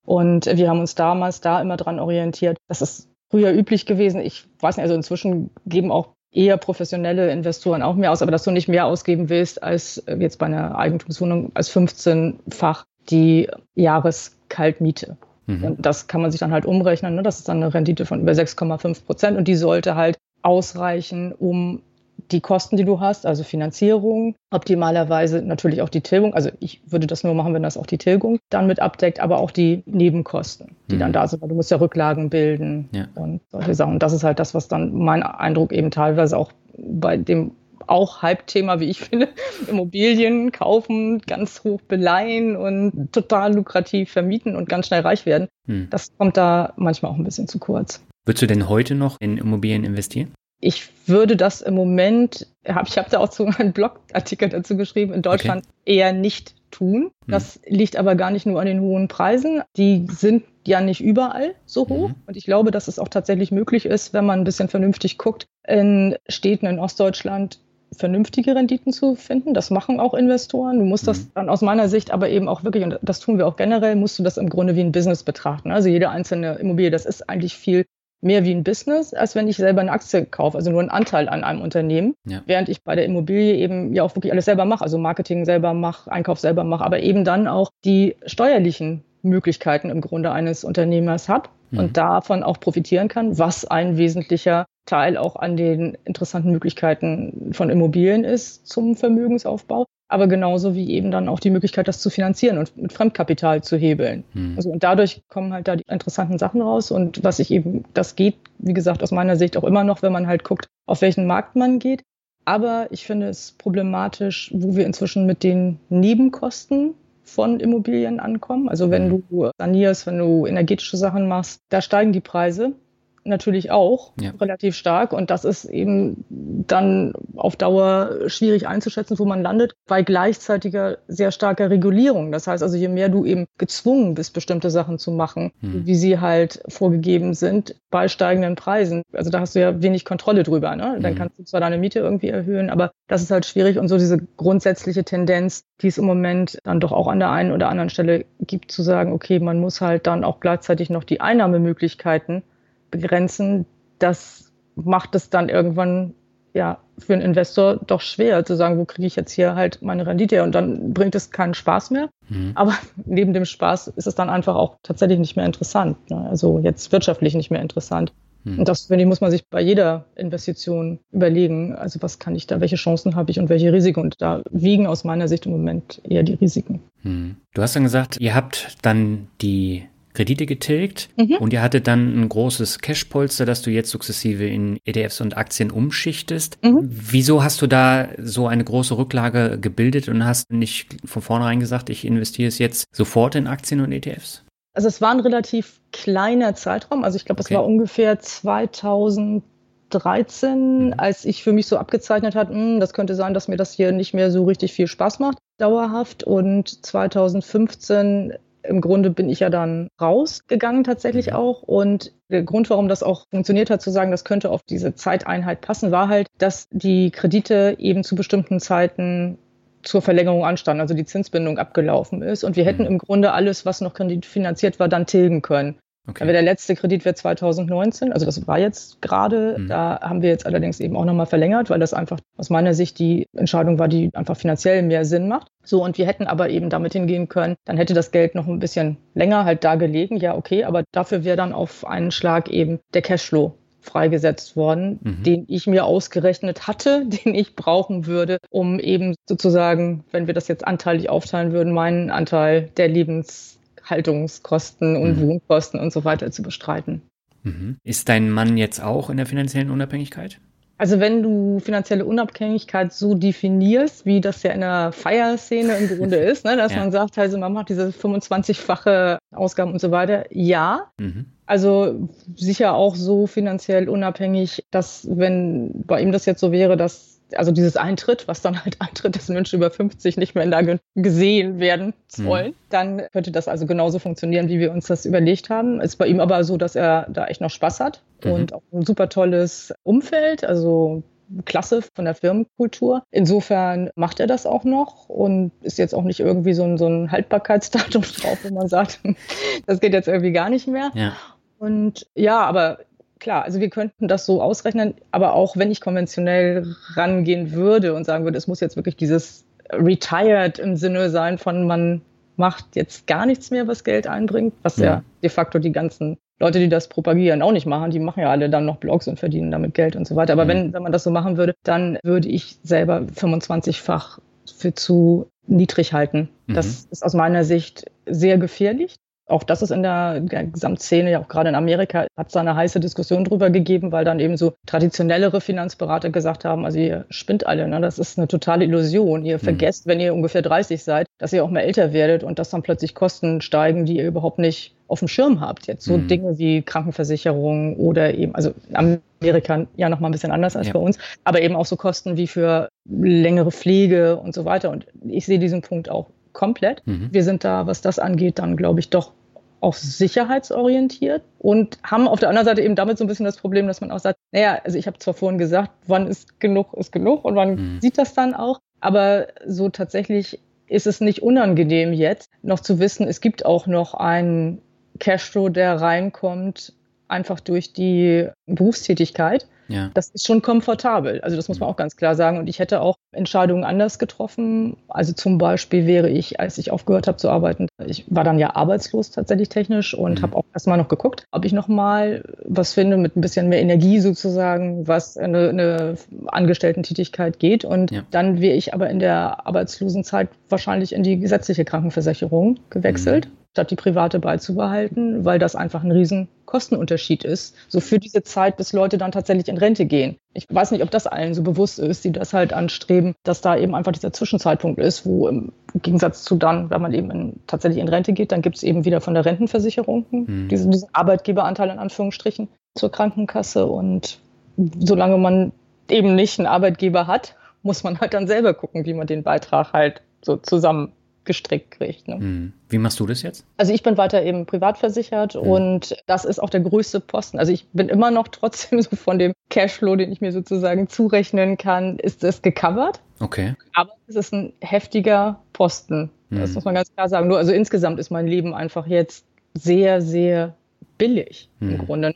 Und wir haben uns damals da immer dran orientiert. Das ist früher üblich gewesen. Ich weiß nicht, also inzwischen geben auch eher professionelle Investoren auch mehr aus, aber dass du nicht mehr ausgeben willst als jetzt bei einer Eigentumswohnung als 15-fach die Jahreskaltmiete. Mhm. Und das kann man sich dann halt umrechnen. Ne? Das ist dann eine Rendite von über 6,5 Prozent und die sollte halt ausreichen, um die Kosten, die du hast, also Finanzierung, optimalerweise natürlich auch die Tilgung. Also ich würde das nur machen, wenn das auch die Tilgung dann mit abdeckt, aber auch die Nebenkosten, die mhm. dann da sind, weil du musst ja Rücklagen bilden ja. und solche Sachen. Und das ist halt das, was dann mein Eindruck eben teilweise auch bei dem auch Hype-Thema, wie ich finde, Immobilien kaufen, ganz hoch beleihen und total lukrativ vermieten und ganz schnell reich werden. Hm. Das kommt da manchmal auch ein bisschen zu kurz. Würdest du denn heute noch in Immobilien investieren? Ich würde das im Moment, hab, ich habe da auch so einen Blogartikel dazu geschrieben, in Deutschland okay. eher nicht tun. Hm. Das mhm. liegt aber gar nicht nur an den hohen Preisen. Die sind ja nicht überall so hoch. Mhm. Und ich glaube, dass es auch tatsächlich möglich ist, wenn man ein bisschen vernünftig guckt, in Städten in Ostdeutschland vernünftige Renditen zu finden. Das machen auch Investoren. Du musst mhm. das dann aus meiner Sicht aber eben auch wirklich, und das tun wir auch generell, musst du das im Grunde wie ein Business betrachten. Also jede einzelne Immobilie, das ist eigentlich viel mehr wie ein Business, als wenn ich selber eine Aktie kaufe, also nur einen Anteil an einem Unternehmen, ja. während ich bei der Immobilie eben ja auch wirklich alles selber mache, also Marketing selber mache, Einkauf selber mache, aber eben dann auch die steuerlichen Möglichkeiten im Grunde eines Unternehmers habe mhm. und davon auch profitieren kann, was ein wesentlicher Teil auch an den interessanten Möglichkeiten von Immobilien ist zum Vermögensaufbau aber genauso wie eben dann auch die Möglichkeit, das zu finanzieren und mit Fremdkapital zu hebeln. Hm. Also und dadurch kommen halt da die interessanten Sachen raus und was ich eben, das geht, wie gesagt, aus meiner Sicht auch immer noch, wenn man halt guckt, auf welchen Markt man geht. Aber ich finde es problematisch, wo wir inzwischen mit den Nebenkosten von Immobilien ankommen. Also wenn hm. du sanierst, wenn du energetische Sachen machst, da steigen die Preise natürlich auch ja. relativ stark. Und das ist eben dann auf Dauer schwierig einzuschätzen, wo man landet, bei gleichzeitiger sehr starker Regulierung. Das heißt also, je mehr du eben gezwungen bist, bestimmte Sachen zu machen, hm. wie sie halt vorgegeben sind, bei steigenden Preisen. Also da hast du ja wenig Kontrolle drüber. Ne? Dann hm. kannst du zwar deine Miete irgendwie erhöhen, aber das ist halt schwierig. Und so diese grundsätzliche Tendenz, die es im Moment dann doch auch an der einen oder anderen Stelle gibt, zu sagen, okay, man muss halt dann auch gleichzeitig noch die Einnahmemöglichkeiten begrenzen, das macht es dann irgendwann ja für einen Investor doch schwer zu sagen, wo kriege ich jetzt hier halt meine Rendite her und dann bringt es keinen Spaß mehr. Mhm. Aber neben dem Spaß ist es dann einfach auch tatsächlich nicht mehr interessant. Ne? Also jetzt wirtschaftlich nicht mehr interessant. Mhm. Und das, finde ich, muss man sich bei jeder Investition überlegen. Also was kann ich da, welche Chancen habe ich und welche Risiken? Und da wiegen aus meiner Sicht im Moment eher die Risiken. Mhm. Du hast dann gesagt, ihr habt dann die Kredite getilgt mhm. und ihr hattet dann ein großes Cashpolster, das du jetzt sukzessive in ETFs und Aktien umschichtest. Mhm. Wieso hast du da so eine große Rücklage gebildet und hast nicht von vornherein gesagt, ich investiere es jetzt sofort in Aktien und ETFs? Also es war ein relativ kleiner Zeitraum. Also ich glaube, es okay. war ungefähr 2013, mhm. als ich für mich so abgezeichnet hat, hm, das könnte sein, dass mir das hier nicht mehr so richtig viel Spaß macht, dauerhaft. Und 2015 im Grunde bin ich ja dann rausgegangen tatsächlich mhm. auch. Und der Grund, warum das auch funktioniert hat, zu sagen, das könnte auf diese Zeiteinheit passen, war halt, dass die Kredite eben zu bestimmten Zeiten zur Verlängerung anstanden, also die Zinsbindung abgelaufen ist. Und wir hätten mhm. im Grunde alles, was noch kreditfinanziert war, dann tilgen können. Okay. Aber der letzte Kredit wird 2019, also das war jetzt gerade. Mhm. Da haben wir jetzt allerdings eben auch nochmal verlängert, weil das einfach aus meiner Sicht die Entscheidung war, die einfach finanziell mehr Sinn macht. So, und wir hätten aber eben damit hingehen können, dann hätte das Geld noch ein bisschen länger halt da gelegen. Ja, okay, aber dafür wäre dann auf einen Schlag eben der Cashflow freigesetzt worden, mhm. den ich mir ausgerechnet hatte, den ich brauchen würde, um eben sozusagen, wenn wir das jetzt anteilig aufteilen würden, meinen Anteil der Lebens Haltungskosten und mhm. Wohnkosten und so weiter zu bestreiten. Mhm. Ist dein Mann jetzt auch in der finanziellen Unabhängigkeit? Also wenn du finanzielle Unabhängigkeit so definierst, wie das ja in der Feierszene im Grunde ist, ne, dass ja. man sagt, also man macht diese 25-fache Ausgaben und so weiter, ja. Mhm. Also sicher auch so finanziell unabhängig, dass wenn bei ihm das jetzt so wäre, dass also dieses Eintritt, was dann halt eintritt, dass Menschen über 50 nicht mehr in Lage gesehen werden sollen, mhm. dann könnte das also genauso funktionieren, wie wir uns das überlegt haben. Ist bei ihm aber so, dass er da echt noch Spaß hat mhm. und auch ein super tolles Umfeld, also klasse von der Firmenkultur. Insofern macht er das auch noch und ist jetzt auch nicht irgendwie so ein, so ein Haltbarkeitsdatum drauf, wo man sagt, das geht jetzt irgendwie gar nicht mehr. Ja. Und ja, aber klar, also wir könnten das so ausrechnen, aber auch wenn ich konventionell rangehen würde und sagen würde, es muss jetzt wirklich dieses retired im Sinne sein von man macht jetzt gar nichts mehr, was Geld einbringt, was ja, ja de facto die ganzen Leute, die das propagieren, auch nicht machen. Die machen ja alle dann noch Blogs und verdienen damit Geld und so weiter. Aber mhm. wenn, wenn man das so machen würde, dann würde ich selber 25-fach für zu niedrig halten. Mhm. Das ist aus meiner Sicht sehr gefährlich. Auch das ist in der, der Gesamtszene, ja auch gerade in Amerika, hat es da eine heiße Diskussion drüber gegeben, weil dann eben so traditionellere Finanzberater gesagt haben, also ihr spinnt alle, ne? das ist eine totale Illusion. Ihr mhm. vergesst, wenn ihr ungefähr 30 seid, dass ihr auch mal älter werdet und dass dann plötzlich Kosten steigen, die ihr überhaupt nicht auf dem Schirm habt. Jetzt so mhm. Dinge wie Krankenversicherung oder eben, also in Amerika ja noch mal ein bisschen anders als ja. bei uns, aber eben auch so Kosten wie für längere Pflege und so weiter. Und ich sehe diesen Punkt auch komplett. Mhm. Wir sind da, was das angeht, dann glaube ich doch auch sicherheitsorientiert und haben auf der anderen Seite eben damit so ein bisschen das Problem, dass man auch sagt, naja, also ich habe zwar vorhin gesagt, wann ist genug, ist genug und wann mhm. sieht das dann auch, aber so tatsächlich ist es nicht unangenehm jetzt noch zu wissen, es gibt auch noch einen Cashflow, der reinkommt, einfach durch die Berufstätigkeit. Ja. Das ist schon komfortabel. Also das muss man mhm. auch ganz klar sagen. Und ich hätte auch Entscheidungen anders getroffen. Also zum Beispiel wäre ich, als ich aufgehört habe zu arbeiten, ich war dann ja arbeitslos tatsächlich technisch und mhm. habe auch erstmal noch geguckt, ob ich nochmal was finde mit ein bisschen mehr Energie sozusagen, was eine, eine Angestellten-Tätigkeit geht. Und ja. dann wäre ich aber in der Arbeitslosenzeit wahrscheinlich in die gesetzliche Krankenversicherung gewechselt. Mhm statt die private beizubehalten, weil das einfach ein riesen Kostenunterschied ist, so für diese Zeit, bis Leute dann tatsächlich in Rente gehen. Ich weiß nicht, ob das allen so bewusst ist, die das halt anstreben, dass da eben einfach dieser Zwischenzeitpunkt ist, wo im Gegensatz zu dann, wenn man eben in, tatsächlich in Rente geht, dann gibt es eben wieder von der Rentenversicherung mhm. diesen, diesen Arbeitgeberanteil in Anführungsstrichen zur Krankenkasse und solange man eben nicht einen Arbeitgeber hat, muss man halt dann selber gucken, wie man den Beitrag halt so zusammen gestrickt kriegt. Ne? Hm. Wie machst du das jetzt? Also ich bin weiter eben privat versichert mhm. und das ist auch der größte Posten. Also ich bin immer noch trotzdem so von dem Cashflow, den ich mir sozusagen zurechnen kann, ist es gecovert. Okay. Aber es ist ein heftiger Posten. Mhm. Das muss man ganz klar sagen. Nur also insgesamt ist mein Leben einfach jetzt sehr, sehr billig mhm. im Grunde. Ne?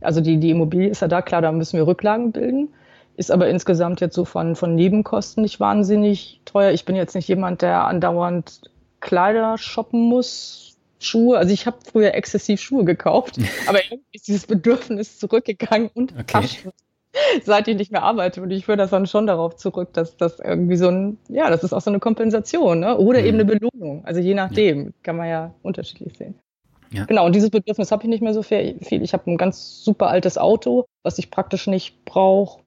Also die, die Immobilie ist ja da, klar, da müssen wir Rücklagen bilden. Ist aber insgesamt jetzt so von, von Nebenkosten nicht wahnsinnig teuer. Ich bin jetzt nicht jemand, der andauernd Kleider shoppen muss, Schuhe. Also ich habe früher exzessiv Schuhe gekauft, aber irgendwie ist dieses Bedürfnis zurückgegangen und okay. Taschen seit ich nicht mehr arbeite. Und ich führe das dann schon darauf zurück, dass das irgendwie so ein, ja, das ist auch so eine Kompensation, ne? Oder mhm. eben eine Belohnung. Also je nachdem, ja. kann man ja unterschiedlich sehen. Ja. Genau, und dieses Bedürfnis habe ich nicht mehr so viel. Ich habe ein ganz super altes Auto, was ich praktisch nicht brauche.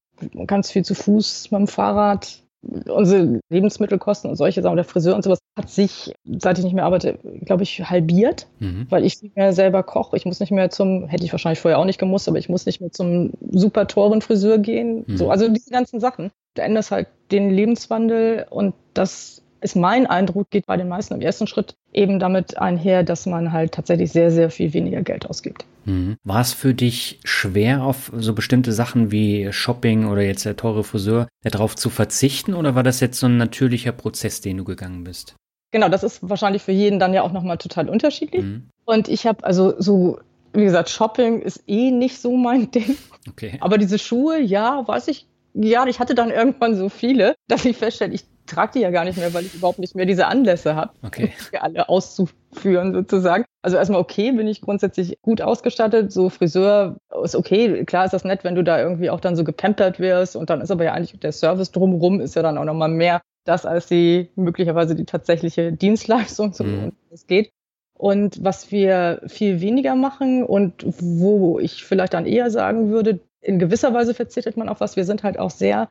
Ganz viel zu Fuß mit dem Fahrrad unsere Lebensmittelkosten und solche Sachen, der Friseur und sowas hat sich, seit ich nicht mehr arbeite, glaube ich, halbiert, mhm. weil ich nicht mehr selber koche. Ich muss nicht mehr zum, hätte ich wahrscheinlich vorher auch nicht gemusst, aber ich muss nicht mehr zum super teuren Friseur gehen. Mhm. So, also diese ganzen Sachen. Da ändert halt den Lebenswandel und das ist mein Eindruck, geht bei den meisten im ersten Schritt eben damit einher, dass man halt tatsächlich sehr, sehr viel weniger Geld ausgibt. Mhm. War es für dich schwer, auf so bestimmte Sachen wie Shopping oder jetzt der teure Friseur darauf zu verzichten oder war das jetzt so ein natürlicher Prozess, den du gegangen bist? Genau, das ist wahrscheinlich für jeden dann ja auch nochmal total unterschiedlich. Mhm. Und ich habe also so, wie gesagt, Shopping ist eh nicht so mein Ding. Okay. Aber diese Schuhe, ja, weiß ich, ja, ich hatte dann irgendwann so viele, dass ich feststelle, ich trage die ja gar nicht mehr, weil ich überhaupt nicht mehr diese Anlässe habe, okay. für alle auszuführen sozusagen. Also erstmal okay, bin ich grundsätzlich gut ausgestattet. So Friseur ist okay. Klar ist das nett, wenn du da irgendwie auch dann so gepampert wirst und dann ist aber ja eigentlich der Service drumherum ist ja dann auch nochmal mehr das als die möglicherweise die tatsächliche Dienstleistung, so mhm. es geht. Und was wir viel weniger machen und wo ich vielleicht dann eher sagen würde, in gewisser Weise verzichtet man auf was. Wir sind halt auch sehr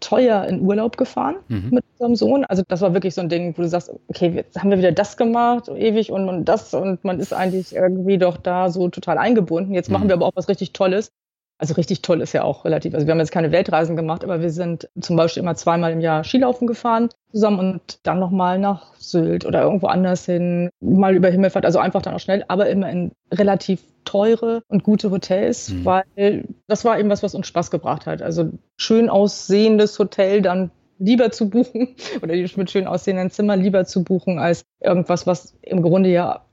teuer in Urlaub gefahren mhm. mit unserem Sohn. Also das war wirklich so ein Ding, wo du sagst, okay, jetzt haben wir wieder das gemacht, ewig und, und das und man ist eigentlich irgendwie doch da so total eingebunden. Jetzt mhm. machen wir aber auch was richtig Tolles. Also richtig toll ist ja auch relativ. Also wir haben jetzt keine Weltreisen gemacht, aber wir sind zum Beispiel immer zweimal im Jahr Skilaufen gefahren zusammen und dann nochmal nach Sylt oder irgendwo anders hin, mal über Himmelfahrt, also einfach dann auch schnell, aber immer in relativ teure und gute Hotels, mhm. weil das war eben was, was uns Spaß gebracht hat. Also schön aussehendes Hotel dann lieber zu buchen oder mit schön aussehenden Zimmern lieber zu buchen als irgendwas, was im Grunde ja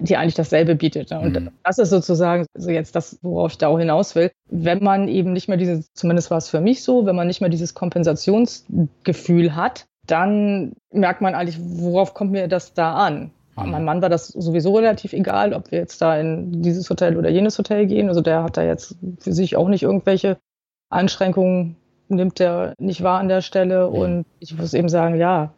die eigentlich dasselbe bietet. Und mhm. das ist sozusagen so jetzt das, worauf ich da auch hinaus will. Wenn man eben nicht mehr dieses, zumindest war es für mich so, wenn man nicht mehr dieses Kompensationsgefühl hat, dann merkt man eigentlich, worauf kommt mir das da an? Mhm. Mein Mann war das sowieso relativ egal, ob wir jetzt da in dieses Hotel oder jenes Hotel gehen. Also der hat da jetzt für sich auch nicht irgendwelche Einschränkungen, nimmt er nicht wahr an der Stelle. Mhm. Und ich muss eben sagen, ja,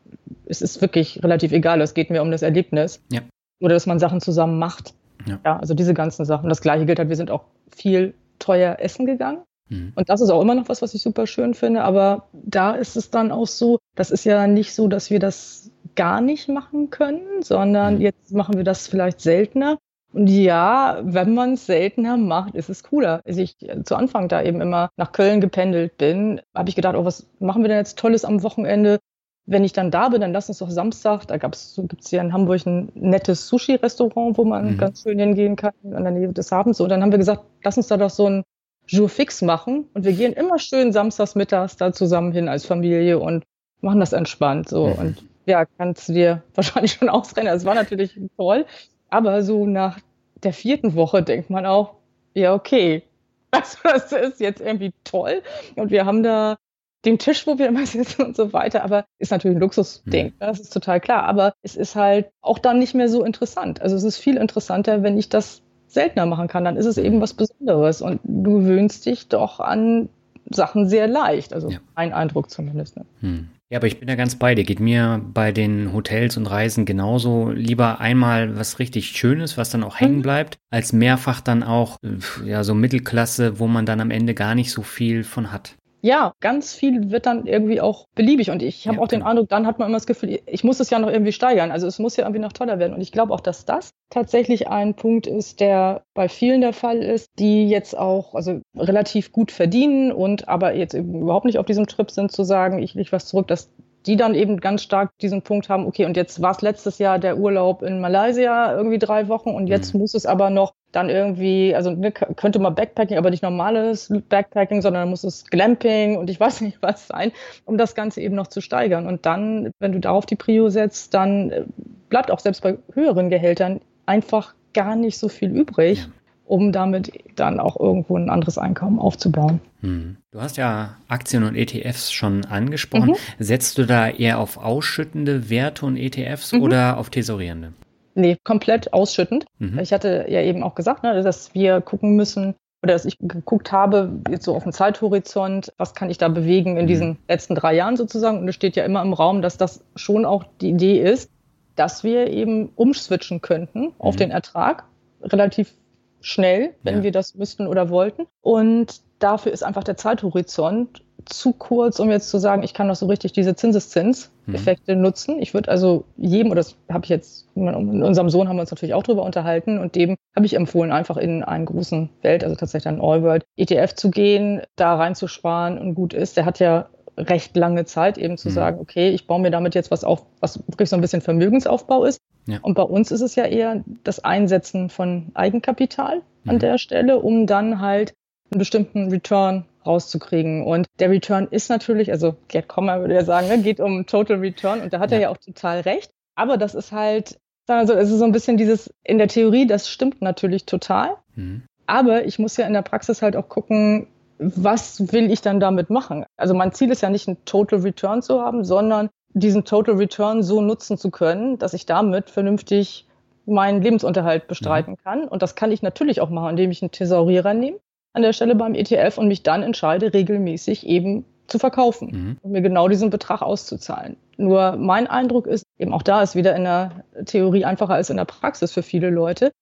es ist wirklich relativ egal. Es geht mir um das Erlebnis. Ja oder dass man Sachen zusammen macht. Ja. ja, also diese ganzen Sachen. Das gleiche gilt halt, wir sind auch viel teuer essen gegangen. Mhm. Und das ist auch immer noch was, was ich super schön finde. Aber da ist es dann auch so, das ist ja nicht so, dass wir das gar nicht machen können, sondern mhm. jetzt machen wir das vielleicht seltener. Und ja, wenn man es seltener macht, ist es cooler. Als ich zu Anfang da eben immer nach Köln gependelt bin, habe ich gedacht, oh, was machen wir denn jetzt Tolles am Wochenende? Wenn ich dann da bin, dann lass uns doch Samstag, da gab's, gibt's hier in Hamburg ein nettes Sushi-Restaurant, wo man mhm. ganz schön hingehen kann, an der Nähe des Hafens. Und dann haben wir gesagt, lass uns da doch so ein Jour fix machen. Und wir gehen immer schön samstags mittags da zusammen hin als Familie und machen das entspannt. So. Mhm. Und ja, kannst du dir wahrscheinlich schon ausrennen. Es war natürlich toll. Aber so nach der vierten Woche denkt man auch, ja, okay, also das ist jetzt irgendwie toll. Und wir haben da den Tisch, wo wir immer sitzen und so weiter. Aber ist natürlich ein Luxusding, mhm. das ist total klar. Aber es ist halt auch dann nicht mehr so interessant. Also es ist viel interessanter, wenn ich das seltener machen kann. Dann ist es eben was Besonderes und du gewöhnst dich doch an Sachen sehr leicht. Also ja. mein Eindruck zumindest. Ne? Hm. Ja, aber ich bin da ganz bei dir. Geht mir bei den Hotels und Reisen genauso lieber einmal was richtig Schönes, was dann auch hängen mhm. bleibt, als mehrfach dann auch ja so Mittelklasse, wo man dann am Ende gar nicht so viel von hat ja, ganz viel wird dann irgendwie auch beliebig. Und ich habe ja, auch den Eindruck, dann hat man immer das Gefühl, ich muss es ja noch irgendwie steigern. Also es muss ja irgendwie noch toller werden. Und ich glaube auch, dass das tatsächlich ein Punkt ist, der bei vielen der Fall ist, die jetzt auch also relativ gut verdienen und aber jetzt überhaupt nicht auf diesem Trip sind, zu sagen, ich lege was zurück, dass die dann eben ganz stark diesen Punkt haben, okay, und jetzt war es letztes Jahr der Urlaub in Malaysia, irgendwie drei Wochen, und jetzt mhm. muss es aber noch dann irgendwie, also ne, könnte mal Backpacking, aber nicht normales Backpacking, sondern muss es Glamping und ich weiß nicht was sein, um das Ganze eben noch zu steigern. Und dann, wenn du darauf die Prio setzt, dann äh, bleibt auch selbst bei höheren Gehältern einfach gar nicht so viel übrig. um damit dann auch irgendwo ein anderes Einkommen aufzubauen. Hm. Du hast ja Aktien und ETFs schon angesprochen. Mhm. Setzt du da eher auf ausschüttende Werte und ETFs mhm. oder auf tesorierende? Nee, komplett ausschüttend. Mhm. Ich hatte ja eben auch gesagt, ne, dass wir gucken müssen, oder dass ich geguckt habe, jetzt so auf dem Zeithorizont, was kann ich da bewegen in mhm. diesen letzten drei Jahren sozusagen. Und es steht ja immer im Raum, dass das schon auch die Idee ist, dass wir eben umswitchen könnten auf mhm. den Ertrag relativ schnell, wenn ja. wir das müssten oder wollten. Und dafür ist einfach der Zeithorizont zu kurz, um jetzt zu sagen, ich kann doch so richtig diese Zinseszins-Effekte mhm. nutzen. Ich würde also jedem, oder das habe ich jetzt, in unserem Sohn haben wir uns natürlich auch drüber unterhalten und dem habe ich empfohlen, einfach in einen großen Welt, also tatsächlich ein All-World ETF zu gehen, da reinzusparen und gut ist. Der hat ja recht lange Zeit eben zu mhm. sagen, okay, ich baue mir damit jetzt was auf, was wirklich so ein bisschen Vermögensaufbau ist. Ja. Und bei uns ist es ja eher das Einsetzen von Eigenkapital mhm. an der Stelle, um dann halt einen bestimmten Return rauszukriegen. Und der Return ist natürlich, also Gerd Kommer würde ja sagen, ne, geht um Total Return und da hat ja. er ja auch total recht. Aber das ist halt, also es ist so ein bisschen dieses, in der Theorie, das stimmt natürlich total. Mhm. Aber ich muss ja in der Praxis halt auch gucken, was will ich dann damit machen? Also mein Ziel ist ja nicht ein Total Return zu haben, sondern diesen Total Return so nutzen zu können, dass ich damit vernünftig meinen Lebensunterhalt bestreiten mhm. kann. Und das kann ich natürlich auch machen, indem ich einen Thesaurierer nehme an der Stelle beim ETF und mich dann entscheide, regelmäßig eben zu verkaufen mhm. und mir genau diesen Betrag auszuzahlen. Nur mein Eindruck ist, eben auch da ist wieder in der Theorie einfacher als in der Praxis für viele Leute,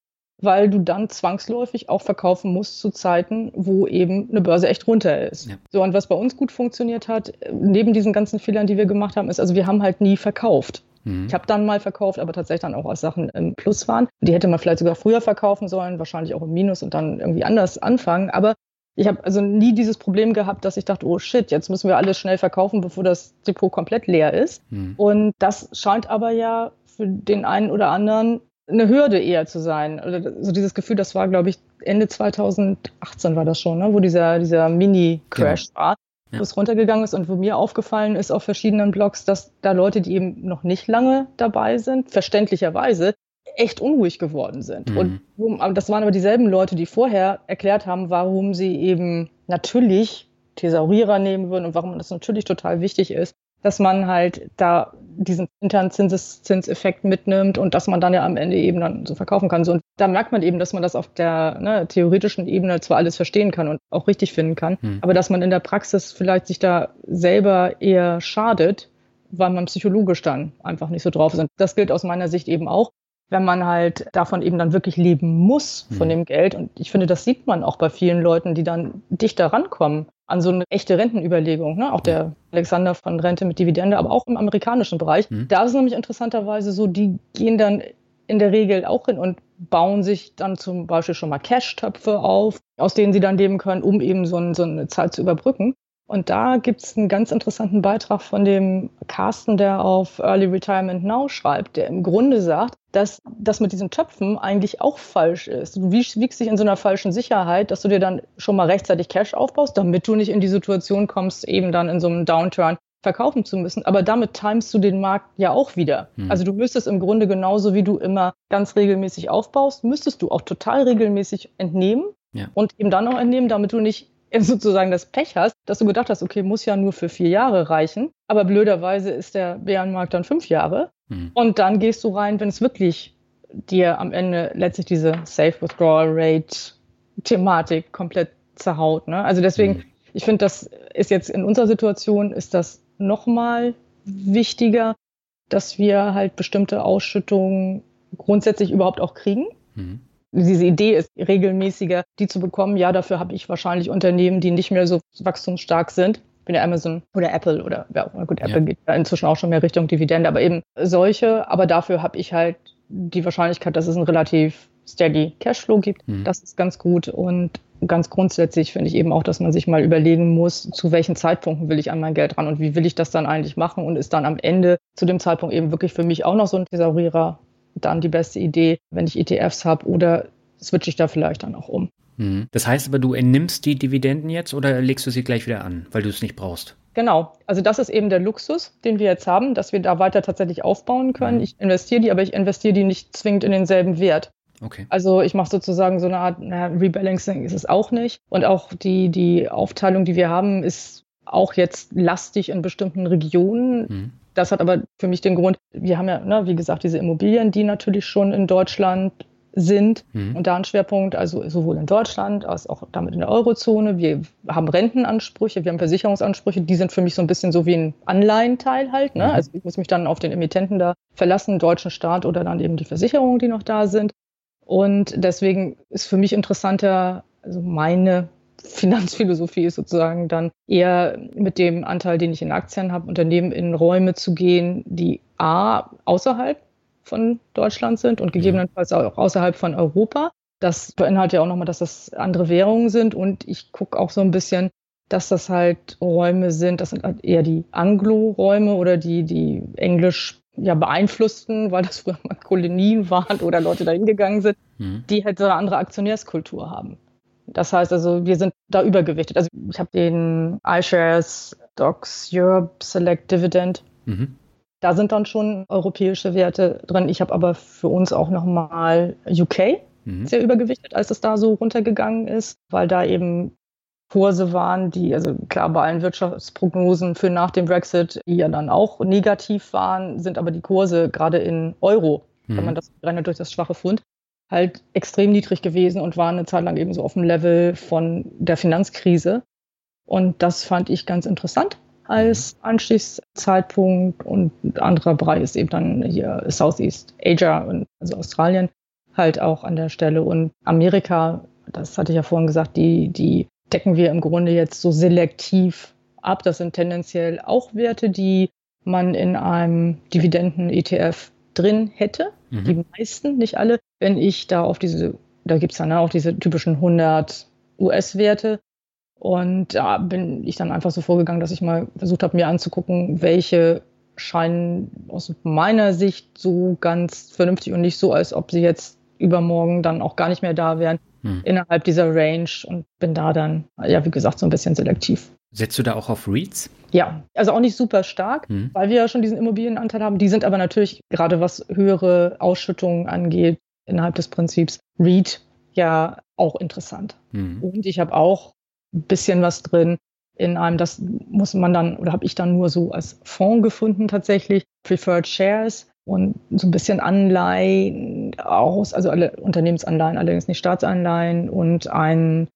weil du dann zwangsläufig auch verkaufen musst zu Zeiten, wo eben eine Börse echt runter ist. Ja. So, und was bei uns gut funktioniert hat, neben diesen ganzen Fehlern, die wir gemacht haben, ist, also wir haben halt nie verkauft. Mhm. Ich habe dann mal verkauft, aber tatsächlich dann auch aus Sachen im Plus waren. Die hätte man vielleicht sogar früher verkaufen sollen, wahrscheinlich auch im Minus und dann irgendwie anders anfangen. Aber ich habe also nie dieses Problem gehabt, dass ich dachte, oh shit, jetzt müssen wir alles schnell verkaufen, bevor das Depot komplett leer ist. Mhm. Und das scheint aber ja für den einen oder anderen eine Hürde eher zu sein. Oder so dieses Gefühl, das war, glaube ich, Ende 2018 war das schon, ne? wo dieser, dieser Mini-Crash genau. war ja. wo es runtergegangen ist und wo mir aufgefallen ist auf verschiedenen Blogs, dass da Leute, die eben noch nicht lange dabei sind, verständlicherweise echt unruhig geworden sind. Mhm. Und das waren aber dieselben Leute, die vorher erklärt haben, warum sie eben natürlich Thesaurierer nehmen würden und warum das natürlich total wichtig ist, dass man halt da diesen internen Zinseszinseffekt mitnimmt und dass man dann ja am Ende eben dann so verkaufen kann. So, und da merkt man eben, dass man das auf der ne, theoretischen Ebene zwar alles verstehen kann und auch richtig finden kann, hm. aber dass man in der Praxis vielleicht sich da selber eher schadet, weil man psychologisch dann einfach nicht so drauf ist. Und das gilt aus meiner Sicht eben auch, wenn man halt davon eben dann wirklich leben muss von hm. dem Geld. Und ich finde, das sieht man auch bei vielen Leuten, die dann dichter rankommen an so eine echte Rentenüberlegung. Ne? Auch der Alexander von Rente mit Dividende, aber auch im amerikanischen Bereich. Mhm. Da ist es nämlich interessanterweise so, die gehen dann in der Regel auch hin und bauen sich dann zum Beispiel schon mal Cash-Töpfe auf, aus denen sie dann leben können, um eben so, ein, so eine Zeit zu überbrücken. Und da gibt es einen ganz interessanten Beitrag von dem Carsten, der auf Early Retirement Now schreibt, der im Grunde sagt, dass das mit diesen Töpfen eigentlich auch falsch ist. Du wiegst dich in so einer falschen Sicherheit, dass du dir dann schon mal rechtzeitig Cash aufbaust, damit du nicht in die Situation kommst, eben dann in so einem Downturn verkaufen zu müssen. Aber damit timest du den Markt ja auch wieder. Mhm. Also du müsstest im Grunde genauso, wie du immer ganz regelmäßig aufbaust, müsstest du auch total regelmäßig entnehmen ja. und eben dann auch entnehmen, damit du nicht sozusagen das Pech hast, dass du gedacht hast, okay, muss ja nur für vier Jahre reichen. Aber blöderweise ist der Bärenmarkt dann fünf Jahre. Mhm. Und dann gehst du rein, wenn es wirklich dir am Ende letztlich diese Safe Withdrawal Rate Thematik komplett zerhaut. Ne? Also deswegen, mhm. ich finde, das ist jetzt in unserer Situation, ist das nochmal wichtiger, dass wir halt bestimmte Ausschüttungen grundsätzlich überhaupt auch kriegen. Mhm diese Idee ist regelmäßiger, die zu bekommen. Ja, dafür habe ich wahrscheinlich Unternehmen, die nicht mehr so wachstumsstark sind. Ich bin ja Amazon oder Apple oder ja, gut, Apple ja. geht ja inzwischen auch schon mehr Richtung Dividende, aber eben solche. Aber dafür habe ich halt die Wahrscheinlichkeit, dass es einen relativ steady Cashflow gibt. Mhm. Das ist ganz gut und ganz grundsätzlich finde ich eben auch, dass man sich mal überlegen muss, zu welchen Zeitpunkten will ich an mein Geld ran und wie will ich das dann eigentlich machen und ist dann am Ende zu dem Zeitpunkt eben wirklich für mich auch noch so ein Thesaurierer dann die beste Idee, wenn ich ETFs habe oder switche ich da vielleicht dann auch um. Mhm. Das heißt aber, du entnimmst die Dividenden jetzt oder legst du sie gleich wieder an, weil du es nicht brauchst? Genau. Also das ist eben der Luxus, den wir jetzt haben, dass wir da weiter tatsächlich aufbauen können. Mhm. Ich investiere die, aber ich investiere die nicht zwingend in denselben Wert. Okay. Also ich mache sozusagen so eine Art na, Rebalancing ist es auch nicht. Und auch die, die Aufteilung, die wir haben, ist auch jetzt lastig in bestimmten Regionen. Mhm. Das hat aber für mich den Grund, wir haben ja, ne, wie gesagt, diese Immobilien, die natürlich schon in Deutschland sind mhm. und da ein Schwerpunkt, also sowohl in Deutschland als auch damit in der Eurozone. Wir haben Rentenansprüche, wir haben Versicherungsansprüche, die sind für mich so ein bisschen so wie ein Anleihenteil halt. Ne? Mhm. Also ich muss mich dann auf den Emittenten da verlassen, deutschen Staat oder dann eben die Versicherungen, die noch da sind. Und deswegen ist für mich interessanter, also meine Finanzphilosophie ist sozusagen dann eher mit dem Anteil, den ich in Aktien habe, Unternehmen in Räume zu gehen, die A, außerhalb von Deutschland sind und gegebenenfalls auch außerhalb von Europa. Das beinhaltet ja auch nochmal, dass das andere Währungen sind und ich gucke auch so ein bisschen, dass das halt Räume sind, das sind halt eher die Anglo-Räume oder die, die Englisch ja beeinflussten, weil das früher mal Kolonien waren oder Leute da hingegangen sind, mhm. die halt so eine andere Aktionärskultur haben. Das heißt also, wir sind da übergewichtet. Also ich habe den iShares Docs Europe Select Dividend. Mhm. Da sind dann schon europäische Werte drin. Ich habe aber für uns auch nochmal UK mhm. sehr übergewichtet, als es da so runtergegangen ist, weil da eben Kurse waren, die, also klar, bei allen Wirtschaftsprognosen für nach dem Brexit, die ja dann auch negativ waren, sind aber die Kurse gerade in Euro, mhm. wenn man das rechnet durch das schwache Pfund, halt extrem niedrig gewesen und waren eine Zeit lang eben so auf dem Level von der Finanzkrise. Und das fand ich ganz interessant als mhm. Anstiegszeitpunkt. Und ein anderer Bereich ist eben dann hier Southeast Asia und also Australien halt auch an der Stelle. Und Amerika, das hatte ich ja vorhin gesagt, die, die decken wir im Grunde jetzt so selektiv ab. Das sind tendenziell auch Werte, die man in einem Dividenden-ETF drin hätte. Mhm. Die meisten, nicht alle. Wenn ich da auf diese, da gibt es dann auch diese typischen 100 US-Werte. Und da bin ich dann einfach so vorgegangen, dass ich mal versucht habe, mir anzugucken, welche scheinen aus meiner Sicht so ganz vernünftig und nicht so, als ob sie jetzt übermorgen dann auch gar nicht mehr da wären hm. innerhalb dieser Range und bin da dann, ja, wie gesagt, so ein bisschen selektiv. Setzt du da auch auf REITs? Ja, also auch nicht super stark, hm. weil wir ja schon diesen Immobilienanteil haben. Die sind aber natürlich, gerade was höhere Ausschüttungen angeht, innerhalb des Prinzips REIT ja auch interessant. Hm. Und ich habe auch ein bisschen was drin in einem, das muss man dann, oder habe ich dann nur so als Fonds gefunden tatsächlich, Preferred Shares und so ein bisschen Anleihen aus, also alle Unternehmensanleihen, allerdings nicht Staatsanleihen und ein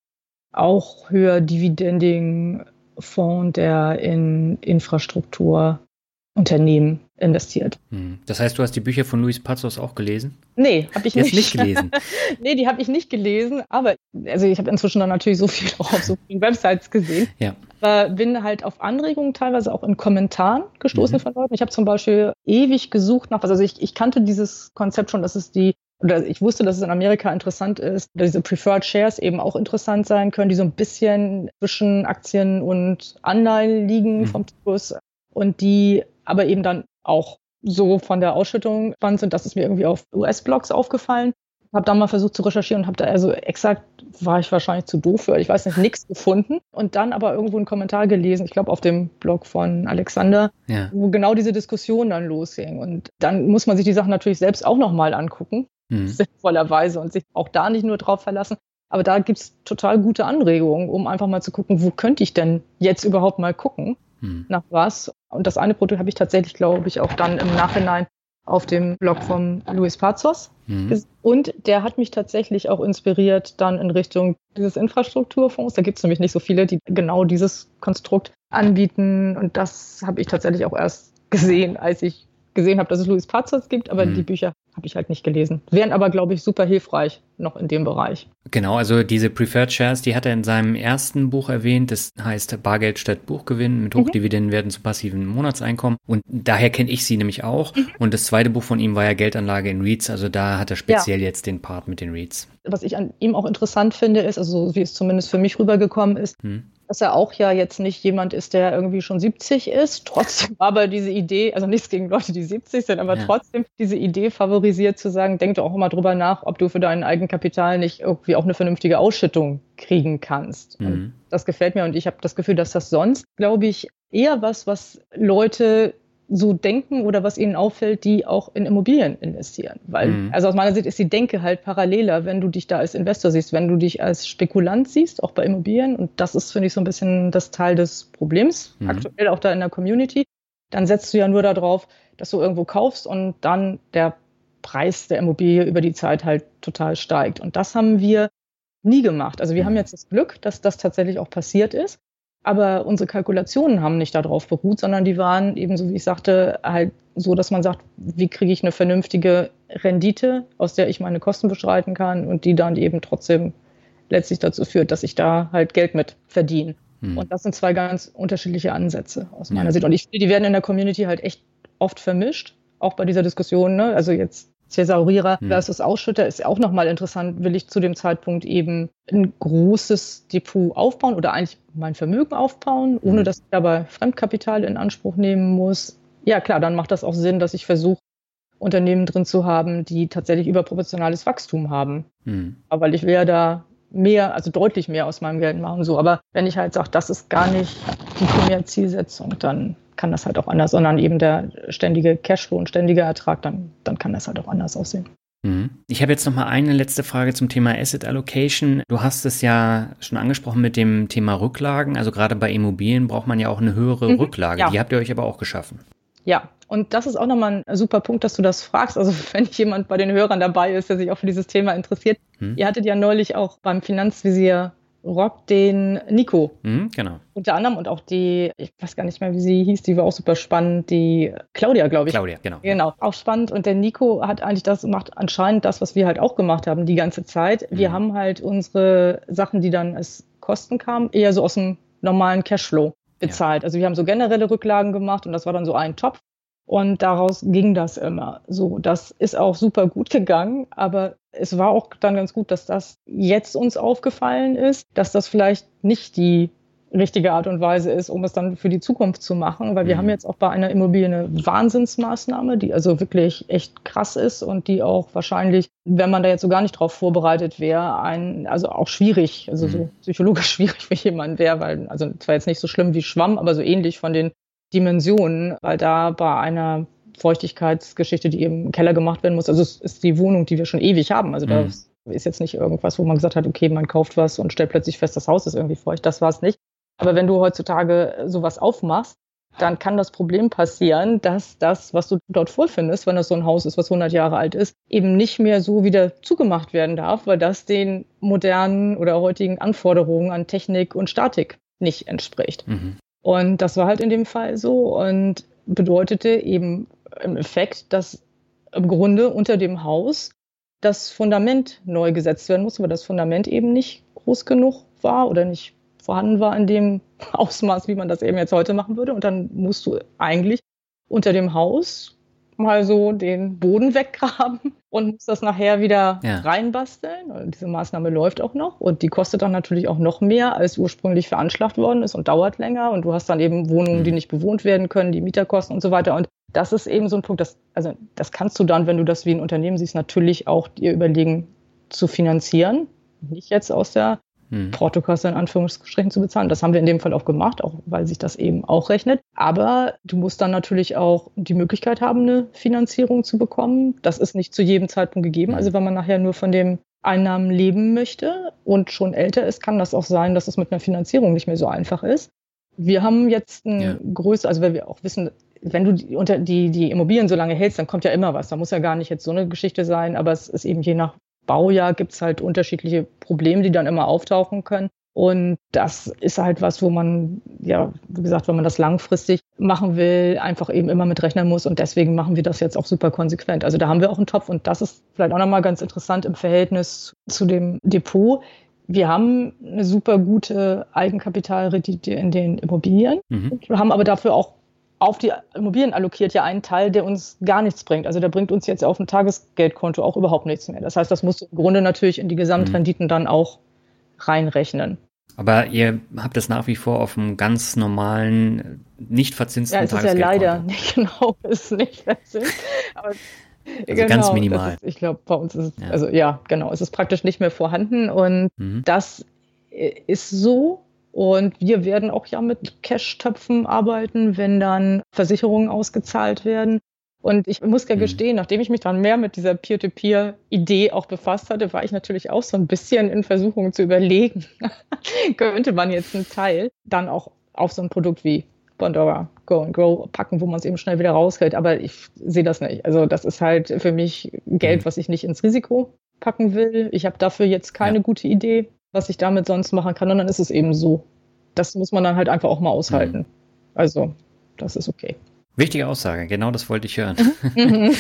auch höher dividending Fonds, der in Infrastrukturunternehmen investiert. Hm. Das heißt, du hast die Bücher von Luis Pazos auch gelesen? Nee, habe ich nicht. nicht gelesen. nee, die habe ich nicht gelesen, aber also ich habe inzwischen dann natürlich so viel auf so vielen Websites gesehen. Ja. Aber bin halt auf Anregungen teilweise auch in Kommentaren gestoßen mhm. von Leuten. Ich habe zum Beispiel ewig gesucht nach was. Also ich, ich kannte dieses Konzept schon, dass es die oder ich wusste, dass es in Amerika interessant ist, dass diese Preferred Shares eben auch interessant sein können, die so ein bisschen zwischen Aktien und Anleihen liegen mhm. vom Kurs und die aber eben dann auch so von der Ausschüttung spannend sind, dass es mir irgendwie auf US-Blogs aufgefallen. Habe dann mal versucht zu recherchieren und habe da also exakt, war ich wahrscheinlich zu doof für, ich weiß nicht, nichts gefunden. Und dann aber irgendwo einen Kommentar gelesen, ich glaube auf dem Blog von Alexander, ja. wo genau diese Diskussion dann losging. Und dann muss man sich die Sachen natürlich selbst auch nochmal angucken, mhm. sinnvollerweise, und sich auch da nicht nur drauf verlassen. Aber da gibt's total gute Anregungen, um einfach mal zu gucken, wo könnte ich denn jetzt überhaupt mal gucken, mhm. nach was. Und das eine Produkt habe ich tatsächlich, glaube ich, auch dann im Nachhinein auf dem Blog von Luis Pazos. Mhm. Und der hat mich tatsächlich auch inspiriert dann in Richtung dieses Infrastrukturfonds. Da gibt es nämlich nicht so viele, die genau dieses Konstrukt anbieten. Und das habe ich tatsächlich auch erst gesehen, als ich gesehen habe, dass es Luis Pazos gibt, aber mhm. die Bücher habe ich halt nicht gelesen. Wären aber, glaube ich, super hilfreich noch in dem Bereich. Genau, also diese Preferred Shares, die hat er in seinem ersten Buch erwähnt. Das heißt Bargeld statt Buchgewinn mit Hochdividendenwerten mhm. zu passiven Monatseinkommen. Und daher kenne ich sie nämlich auch. Mhm. Und das zweite Buch von ihm war ja Geldanlage in REITs. Also da hat er speziell ja. jetzt den Part mit den REITs. Was ich an ihm auch interessant finde, ist, also wie es zumindest für mich rübergekommen ist, mhm dass er auch ja jetzt nicht jemand ist, der irgendwie schon 70 ist, trotzdem aber diese Idee, also nichts gegen Leute, die 70 sind, aber ja. trotzdem diese Idee favorisiert zu sagen, denk doch auch immer drüber nach, ob du für dein Eigenkapital nicht irgendwie auch eine vernünftige Ausschüttung kriegen kannst. Mhm. das gefällt mir und ich habe das Gefühl, dass das sonst, glaube ich, eher was, was Leute so denken oder was ihnen auffällt, die auch in Immobilien investieren. Weil, mhm. also aus meiner Sicht ist die Denke halt paralleler, wenn du dich da als Investor siehst, wenn du dich als Spekulant siehst, auch bei Immobilien. Und das ist, finde ich, so ein bisschen das Teil des Problems, mhm. aktuell auch da in der Community. Dann setzt du ja nur darauf, dass du irgendwo kaufst und dann der Preis der Immobilie über die Zeit halt total steigt. Und das haben wir nie gemacht. Also wir haben mhm. jetzt das Glück, dass das tatsächlich auch passiert ist. Aber unsere Kalkulationen haben nicht darauf beruht, sondern die waren eben, so wie ich sagte, halt so, dass man sagt, wie kriege ich eine vernünftige Rendite, aus der ich meine Kosten bestreiten kann und die dann eben trotzdem letztlich dazu führt, dass ich da halt Geld mit verdiene. Hm. Und das sind zwei ganz unterschiedliche Ansätze aus meiner ja. Sicht. Und ich finde, die werden in der Community halt echt oft vermischt, auch bei dieser Diskussion. Ne? Also jetzt Thesaurierer hm. versus Ausschütter ist auch nochmal interessant. Will ich zu dem Zeitpunkt eben ein großes Depot aufbauen oder eigentlich mein Vermögen aufbauen, ohne hm. dass ich dabei Fremdkapital in Anspruch nehmen muss? Ja, klar, dann macht das auch Sinn, dass ich versuche, Unternehmen drin zu haben, die tatsächlich überproportionales Wachstum haben. Hm. Aber weil ich will ja da mehr, also deutlich mehr aus meinem Geld machen. So, aber wenn ich halt sage, das ist gar nicht die primäre Zielsetzung, dann kann das halt auch anders, sondern eben der ständige Cashflow und ständige Ertrag, dann, dann kann das halt auch anders aussehen. Mhm. Ich habe jetzt noch mal eine letzte Frage zum Thema Asset Allocation. Du hast es ja schon angesprochen mit dem Thema Rücklagen. Also gerade bei Immobilien braucht man ja auch eine höhere mhm, Rücklage. Ja. Die habt ihr euch aber auch geschaffen. Ja, und das ist auch nochmal ein super Punkt, dass du das fragst. Also wenn jemand bei den Hörern dabei ist, der sich auch für dieses Thema interessiert. Hm. Ihr hattet ja neulich auch beim Finanzvisier Rock den Nico. Mhm, genau. Unter anderem und auch die, ich weiß gar nicht mehr, wie sie hieß, die war auch super spannend, die Claudia, glaube ich. Claudia, genau. Genau, auch spannend. Und der Nico hat eigentlich das gemacht, anscheinend das, was wir halt auch gemacht haben die ganze Zeit. Wir mhm. haben halt unsere Sachen, die dann als Kosten kamen, eher so aus dem normalen Cashflow bezahlt. Ja. Also wir haben so generelle Rücklagen gemacht und das war dann so ein Topf. Und daraus ging das immer. So, das ist auch super gut gegangen, aber es war auch dann ganz gut, dass das jetzt uns aufgefallen ist, dass das vielleicht nicht die richtige Art und Weise ist, um es dann für die Zukunft zu machen, weil wir mhm. haben jetzt auch bei einer Immobilie eine Wahnsinnsmaßnahme, die also wirklich echt krass ist und die auch wahrscheinlich, wenn man da jetzt so gar nicht drauf vorbereitet wäre, ein, also auch schwierig, also mhm. so psychologisch schwierig für jemanden wäre, weil, also zwar jetzt nicht so schlimm wie Schwamm, aber so ähnlich von den Dimensionen, weil da bei einer Feuchtigkeitsgeschichte, die eben im Keller gemacht werden muss, also es ist die Wohnung, die wir schon ewig haben. Also mhm. da ist jetzt nicht irgendwas, wo man gesagt hat, okay, man kauft was und stellt plötzlich fest, das Haus ist irgendwie feucht. Das war es nicht. Aber wenn du heutzutage sowas aufmachst, dann kann das Problem passieren, dass das, was du dort vorfindest, wenn das so ein Haus ist, was 100 Jahre alt ist, eben nicht mehr so wieder zugemacht werden darf, weil das den modernen oder heutigen Anforderungen an Technik und Statik nicht entspricht. Mhm. Und das war halt in dem Fall so und bedeutete eben im Effekt, dass im Grunde unter dem Haus das Fundament neu gesetzt werden musste, weil das Fundament eben nicht groß genug war oder nicht vorhanden war in dem Ausmaß, wie man das eben jetzt heute machen würde. Und dann musst du eigentlich unter dem Haus mal so den Boden weggraben und muss das nachher wieder ja. reinbasteln. Und diese Maßnahme läuft auch noch und die kostet dann natürlich auch noch mehr, als ursprünglich veranschlagt worden ist und dauert länger. Und du hast dann eben Wohnungen, die mhm. nicht bewohnt werden können, die Mieterkosten und so weiter. Und das ist eben so ein Punkt, das, also das kannst du dann, wenn du das wie ein Unternehmen siehst, natürlich auch dir überlegen zu finanzieren. Nicht jetzt aus der hm. Portokasse in Anführungsstrichen zu bezahlen. Das haben wir in dem Fall auch gemacht, auch weil sich das eben auch rechnet. Aber du musst dann natürlich auch die Möglichkeit haben, eine Finanzierung zu bekommen. Das ist nicht zu jedem Zeitpunkt gegeben. Also wenn man nachher nur von den Einnahmen leben möchte und schon älter ist, kann das auch sein, dass es mit einer Finanzierung nicht mehr so einfach ist. Wir haben jetzt ein ja. größer, also weil wir auch wissen, wenn du die, unter die, die Immobilien so lange hältst, dann kommt ja immer was. Da muss ja gar nicht jetzt so eine Geschichte sein, aber es ist eben je nach Baujahr gibt es halt unterschiedliche Probleme, die dann immer auftauchen können. Und das ist halt was, wo man, ja, wie gesagt, wenn man das langfristig machen will, einfach eben immer mit rechnen muss. Und deswegen machen wir das jetzt auch super konsequent. Also da haben wir auch einen Topf und das ist vielleicht auch nochmal ganz interessant im Verhältnis zu dem Depot. Wir haben eine super gute Eigenkapitalrendite in den Immobilien, mhm. haben aber dafür auch auf die Immobilien allokiert ja einen Teil, der uns gar nichts bringt. Also der bringt uns jetzt auf dem Tagesgeldkonto auch überhaupt nichts mehr. Das heißt, das musst du im Grunde natürlich in die Gesamtrenditen mhm. dann auch reinrechnen. Aber ihr habt es nach wie vor auf einem ganz normalen, nicht verzinsten ja, es ist ja leider nicht genau, es ist nicht verzinst. Aber also genau, ganz minimal. Ist, ich glaube, bei uns ist es, ja. also ja, genau, es ist praktisch nicht mehr vorhanden und mhm. das ist so Und wir werden auch ja mit Cash-Töpfen arbeiten, wenn dann Versicherungen ausgezahlt werden. Und ich muss ja mhm. gestehen, nachdem ich mich dann mehr mit dieser Peer-to-Peer-Idee auch befasst hatte, war ich natürlich auch so ein bisschen in Versuchung zu überlegen, könnte man jetzt einen Teil dann auch auf so ein Produkt wie Bondora Go and Grow packen, wo man es eben schnell wieder rauskriegt. Aber ich sehe das nicht. Also das ist halt für mich Geld, mhm. was ich nicht ins Risiko packen will. Ich habe dafür jetzt keine ja. gute Idee, was ich damit sonst machen kann. Und dann ist es eben so. Das muss man dann halt einfach auch mal aushalten. Mhm. Also das ist okay. Wichtige Aussage, genau das wollte ich hören.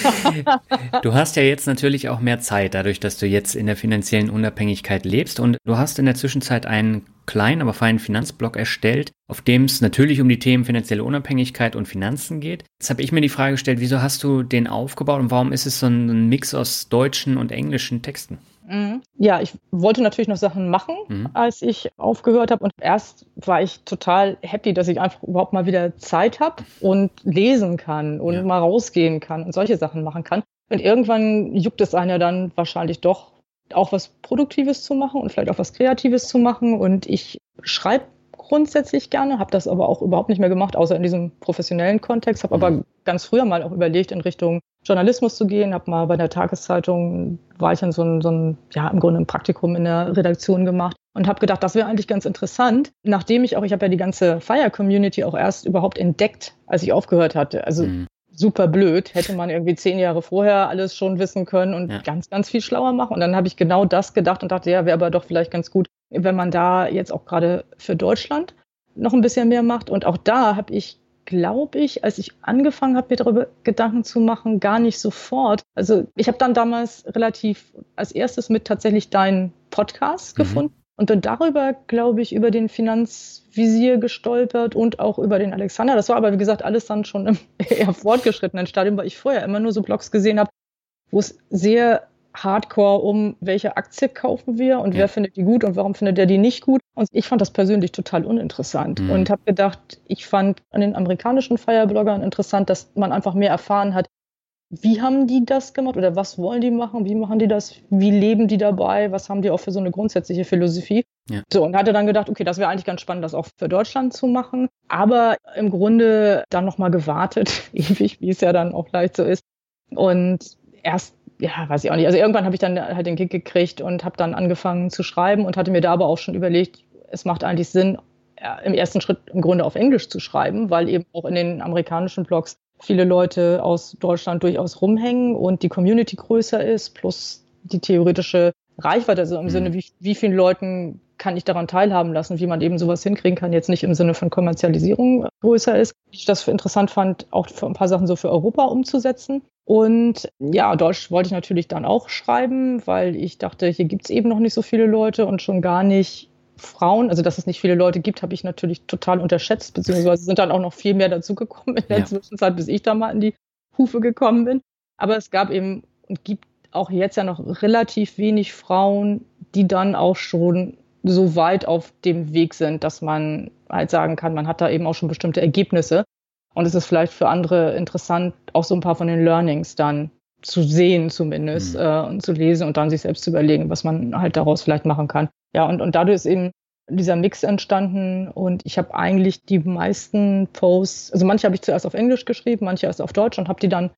du hast ja jetzt natürlich auch mehr Zeit, dadurch, dass du jetzt in der finanziellen Unabhängigkeit lebst und du hast in der Zwischenzeit einen kleinen, aber feinen Finanzblog erstellt, auf dem es natürlich um die Themen finanzielle Unabhängigkeit und Finanzen geht. Jetzt habe ich mir die Frage gestellt, wieso hast du den aufgebaut und warum ist es so ein Mix aus deutschen und englischen Texten? Mhm. Ja, ich wollte natürlich noch Sachen machen, mhm. als ich aufgehört habe. Und erst war ich total happy, dass ich einfach überhaupt mal wieder Zeit habe und lesen kann und ja. mal rausgehen kann und solche Sachen machen kann. Und irgendwann juckt es einen ja dann wahrscheinlich doch, auch was Produktives zu machen und vielleicht auch was Kreatives zu machen. Und ich schreibe grundsätzlich gerne, habe das aber auch überhaupt nicht mehr gemacht, außer in diesem professionellen Kontext, habe mhm. aber ganz früher mal auch überlegt, in Richtung Journalismus zu gehen, habe mal bei der Tageszeitung, war ich in so ein, so ein, ja, im Grunde ein Praktikum in der Redaktion gemacht und habe gedacht, das wäre eigentlich ganz interessant, nachdem ich auch, ich habe ja die ganze Fire-Community auch erst überhaupt entdeckt, als ich aufgehört hatte. Also mhm. super blöd, hätte man irgendwie zehn Jahre vorher alles schon wissen können und ja. ganz, ganz viel schlauer machen. Und dann habe ich genau das gedacht und dachte, ja, wäre aber doch vielleicht ganz gut, wenn man da jetzt auch gerade für Deutschland noch ein bisschen mehr macht. Und auch da habe ich glaube ich, als ich angefangen habe, mir darüber Gedanken zu machen, gar nicht sofort. Also ich habe dann damals relativ als erstes mit tatsächlich deinen Podcast mhm. gefunden und dann darüber, glaube ich, über den Finanzvisier gestolpert und auch über den Alexander. Das war aber, wie gesagt, alles dann schon im eher fortgeschrittenen Stadium, weil ich vorher immer nur so Blogs gesehen habe, wo es sehr hardcore um, welche Aktie kaufen wir und ja. wer findet die gut und warum findet der die nicht gut. Und ich fand das persönlich total uninteressant mhm. und habe gedacht, ich fand an den amerikanischen Firebloggern interessant, dass man einfach mehr erfahren hat, wie haben die das gemacht oder was wollen die machen, wie machen die das, wie leben die dabei, was haben die auch für so eine grundsätzliche Philosophie. Ja. So, und hatte dann gedacht, okay, das wäre eigentlich ganz spannend, das auch für Deutschland zu machen. Aber im Grunde dann nochmal gewartet, ewig, wie es ja dann auch leicht so ist. Und erst ja, weiß ich auch nicht. Also irgendwann habe ich dann halt den Kick gekriegt und habe dann angefangen zu schreiben und hatte mir da aber auch schon überlegt, es macht eigentlich Sinn, im ersten Schritt im Grunde auf Englisch zu schreiben, weil eben auch in den amerikanischen Blogs viele Leute aus Deutschland durchaus rumhängen und die Community größer ist, plus die theoretische Reichweite, also im mhm. Sinne, wie, wie vielen Leuten kann ich daran teilhaben lassen, wie man eben sowas hinkriegen kann, jetzt nicht im Sinne von Kommerzialisierung größer ist. Ich das für interessant fand, auch für ein paar Sachen so für Europa umzusetzen. Und ja, Deutsch wollte ich natürlich dann auch schreiben, weil ich dachte, hier gibt es eben noch nicht so viele Leute und schon gar nicht Frauen. Also, dass es nicht viele Leute gibt, habe ich natürlich total unterschätzt, beziehungsweise sind dann auch noch viel mehr dazugekommen in der ja. Zwischenzeit, bis ich da mal in die Hufe gekommen bin. Aber es gab eben und gibt auch jetzt ja noch relativ wenig Frauen, die dann auch schon so weit auf dem Weg sind, dass man halt sagen kann, man hat da eben auch schon bestimmte Ergebnisse. Und es ist vielleicht für andere interessant, auch so ein paar von den Learnings dann zu sehen zumindest mhm. äh, und zu lesen und dann sich selbst zu überlegen, was man halt daraus vielleicht machen kann. Ja, und, und dadurch ist eben dieser Mix entstanden und ich habe eigentlich die meisten Posts, also manche habe ich zuerst auf Englisch geschrieben, manche erst auf Deutsch und habe die dann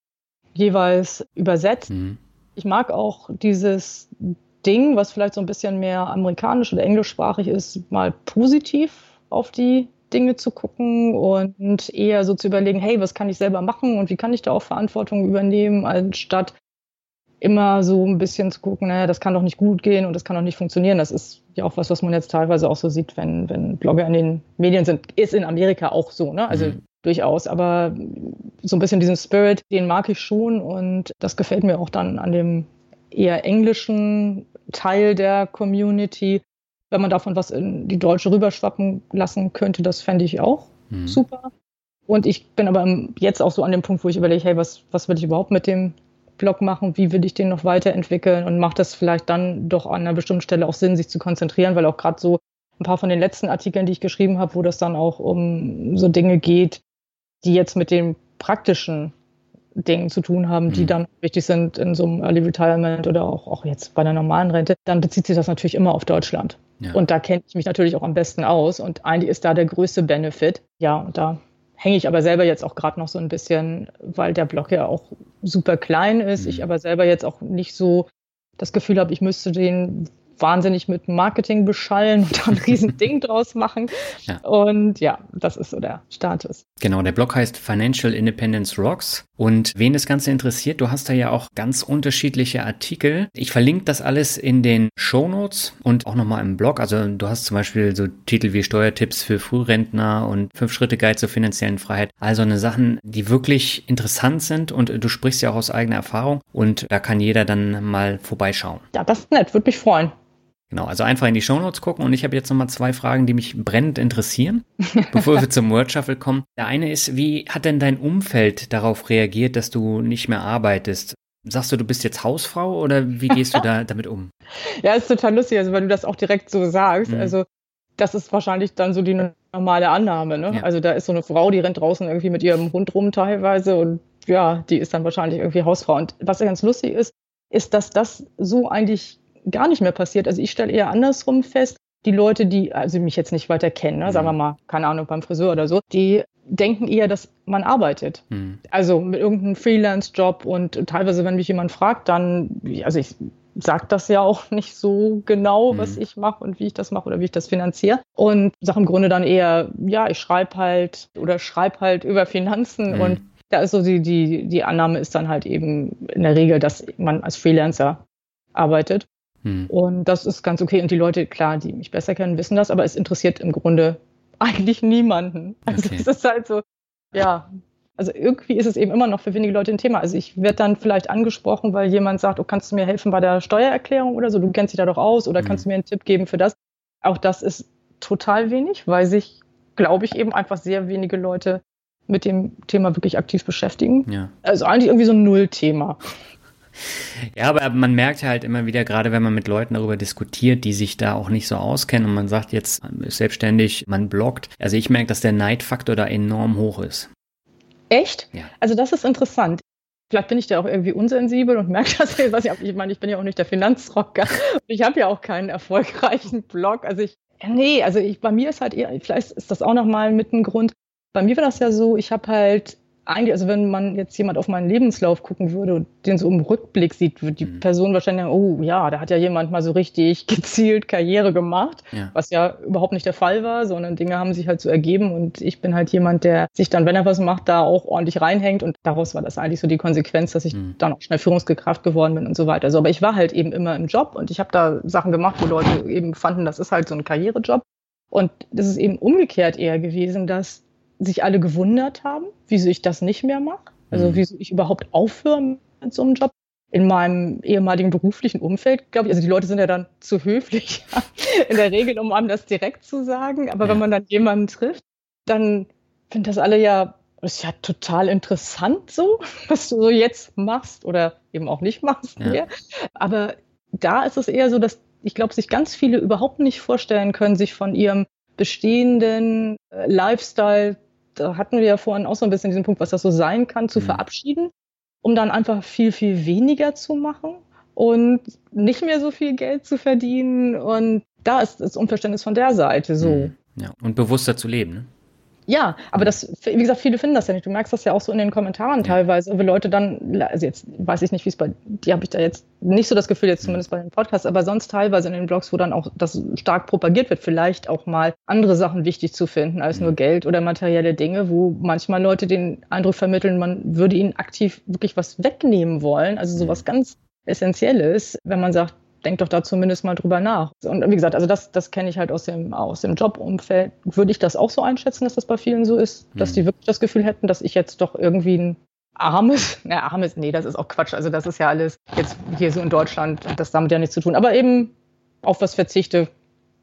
jeweils übersetzt. Mhm. Ich mag auch dieses Ding, was vielleicht so ein bisschen mehr amerikanisch oder englischsprachig ist, mal positiv auf die Dinge zu gucken und eher so zu überlegen, hey, was kann ich selber machen und wie kann ich da auch Verantwortung übernehmen, anstatt immer so ein bisschen zu gucken, naja, das kann doch nicht gut gehen und das kann doch nicht funktionieren. Das ist ja auch was, was man jetzt teilweise auch so sieht, wenn, wenn Blogger in den Medien sind. Ist in Amerika auch so, ne? Also mhm. durchaus. Aber so ein bisschen diesen Spirit, den mag ich schon und das gefällt mir auch dann an dem eher englischen Teil der Community, wenn man davon was in die Deutsche rüberschwappen lassen könnte, das fände ich auch mhm. super. Und ich bin aber jetzt auch so an dem Punkt, wo ich überlege, hey, was, was will ich überhaupt mit dem Blog machen? Wie will ich den noch weiterentwickeln? Und macht das vielleicht dann doch an einer bestimmten Stelle auch Sinn, sich zu konzentrieren, weil auch gerade so ein paar von den letzten Artikeln, die ich geschrieben habe, wo das dann auch um so Dinge geht, die jetzt mit den praktischen Dingen zu tun haben, die mhm. dann wichtig sind in so einem Early Retirement oder auch, auch jetzt bei einer normalen Rente, dann bezieht sich das natürlich immer auf Deutschland. Ja. Und da kenne ich mich natürlich auch am besten aus. Und eigentlich ist da der größte Benefit. Ja, und da hänge ich aber selber jetzt auch gerade noch so ein bisschen, weil der Blog ja auch super klein ist. Mhm. Ich aber selber jetzt auch nicht so das Gefühl habe, ich müsste den wahnsinnig mit Marketing beschallen und da ein riesen Ding draus machen. Ja. Und ja, das ist so der Status. Genau, der Blog heißt Financial Independence Rocks. Und wen das Ganze interessiert, du hast da ja auch ganz unterschiedliche Artikel. Ich verlinke das alles in den Show Notes und auch nochmal im Blog. Also du hast zum Beispiel so Titel wie Steuertipps für Frührentner und fünf Schritte Guide zur finanziellen Freiheit. Also eine Sachen, die wirklich interessant sind und du sprichst ja auch aus eigener Erfahrung und da kann jeder dann mal vorbeischauen. Ja, das ist nett, würde mich freuen. Genau, also einfach in die Shownotes gucken und ich habe jetzt nochmal zwei Fragen, die mich brennend interessieren, bevor wir zum Word Shuffle kommen. Der eine ist, wie hat denn dein Umfeld darauf reagiert, dass du nicht mehr arbeitest? Sagst du, du bist jetzt Hausfrau oder wie gehst du da damit um? Ja, ist total lustig, also weil du das auch direkt so sagst. Mhm. Also das ist wahrscheinlich dann so die normale Annahme. Ne? Ja. Also da ist so eine Frau, die rennt draußen irgendwie mit ihrem Hund rum teilweise und ja, die ist dann wahrscheinlich irgendwie Hausfrau. Und was ja ganz lustig ist, ist, dass das so eigentlich gar nicht mehr passiert. Also ich stelle eher andersrum fest, die Leute, die also mich jetzt nicht weiter kennen, ne, sagen wir mhm. mal, keine Ahnung, beim Friseur oder so, die denken eher, dass man arbeitet. Mhm. Also mit irgendeinem Freelance-Job und teilweise, wenn mich jemand fragt, dann, also ich sage das ja auch nicht so genau, mhm. was ich mache und wie ich das mache oder wie ich das finanziere. Und sage im Grunde dann eher, ja, ich schreibe halt oder schreibe halt über Finanzen mhm. und da ist so die, die, die Annahme ist dann halt eben in der Regel, dass man als Freelancer arbeitet. Hm. Und das ist ganz okay. Und die Leute, klar, die mich besser kennen, wissen das, aber es interessiert im Grunde eigentlich niemanden. Also okay. es ist halt so, ja, also irgendwie ist es eben immer noch für wenige Leute ein Thema. Also ich werde dann vielleicht angesprochen, weil jemand sagt, oh, kannst du mir helfen bei der Steuererklärung oder so, du kennst dich da doch aus oder mhm. kannst du mir einen Tipp geben für das. Auch das ist total wenig, weil sich, glaube ich, eben einfach sehr wenige Leute mit dem Thema wirklich aktiv beschäftigen. Ja. Also eigentlich irgendwie so ein Nullthema. Ja, aber man merkt halt immer wieder, gerade wenn man mit Leuten darüber diskutiert, die sich da auch nicht so auskennen und man sagt jetzt, man ist selbstständig, man bloggt. Also ich merke, dass der Neidfaktor da enorm hoch ist. Echt? Ja. Also das ist interessant. Vielleicht bin ich da auch irgendwie unsensibel und merke das. Was ich, ich meine, ich bin ja auch nicht der Finanzrocker. Ich habe ja auch keinen erfolgreichen Blog. Also ich, nee, also ich, bei mir ist halt eher, vielleicht ist das auch nochmal mit ein Grund. Bei mir war das ja so, ich habe halt eigentlich, also wenn man jetzt jemand auf meinen Lebenslauf gucken würde und den so im Rückblick sieht, wird die mhm. Person wahrscheinlich sagen, oh ja, da hat ja jemand mal so richtig gezielt Karriere gemacht, ja. was ja überhaupt nicht der Fall war, sondern Dinge haben sich halt so ergeben und ich bin halt jemand, der sich dann, wenn er was macht, da auch ordentlich reinhängt und daraus war das eigentlich so die Konsequenz, dass ich mhm. dann auch schnell Führungskraft geworden bin und so weiter. Also, aber ich war halt eben immer im Job und ich habe da Sachen gemacht, wo Leute eben fanden, das ist halt so ein Karrierejob. Und das ist eben umgekehrt eher gewesen, dass sich alle gewundert haben, wieso ich das nicht mehr mache. Also mhm. wieso ich überhaupt aufhöre mit so einem Job. In meinem ehemaligen beruflichen Umfeld, glaube ich, also die Leute sind ja dann zu höflich in der Regel, um einem das direkt zu sagen. Aber ja. wenn man dann jemanden trifft, dann finden das alle ja, das ist ja total interessant so, was du so jetzt machst oder eben auch nicht machst. Ja. Aber da ist es eher so, dass ich glaube, sich ganz viele überhaupt nicht vorstellen können, sich von ihrem bestehenden äh, Lifestyle da hatten wir ja vorhin auch so ein bisschen diesen Punkt, was das so sein kann, zu mhm. verabschieden, um dann einfach viel, viel weniger zu machen und nicht mehr so viel Geld zu verdienen. Und da ist das Unverständnis von der Seite so. Mhm. Ja, und bewusster zu leben. Ne? Ja, aber das, wie gesagt, viele finden das ja nicht. Du merkst das ja auch so in den Kommentaren teilweise, wie Leute dann, also jetzt weiß ich nicht, wie es bei, die habe ich da jetzt nicht so das Gefühl, jetzt zumindest bei den Podcasts, aber sonst teilweise in den Blogs, wo dann auch das stark propagiert wird, vielleicht auch mal andere Sachen wichtig zu finden als nur Geld oder materielle Dinge, wo manchmal Leute den Eindruck vermitteln, man würde ihnen aktiv wirklich was wegnehmen wollen, also sowas ganz Essentielles, wenn man sagt, denk doch da zumindest mal drüber nach. Und wie gesagt, also das, das kenne ich halt aus dem, aus dem Jobumfeld. Würde ich das auch so einschätzen, dass das bei vielen so ist, dass mhm. die wirklich das Gefühl hätten, dass ich jetzt doch irgendwie ein armes, na, armes, nee, das ist auch Quatsch. Also das ist ja alles jetzt hier so in Deutschland, hat das damit ja nichts zu tun. Aber eben auf was verzichte,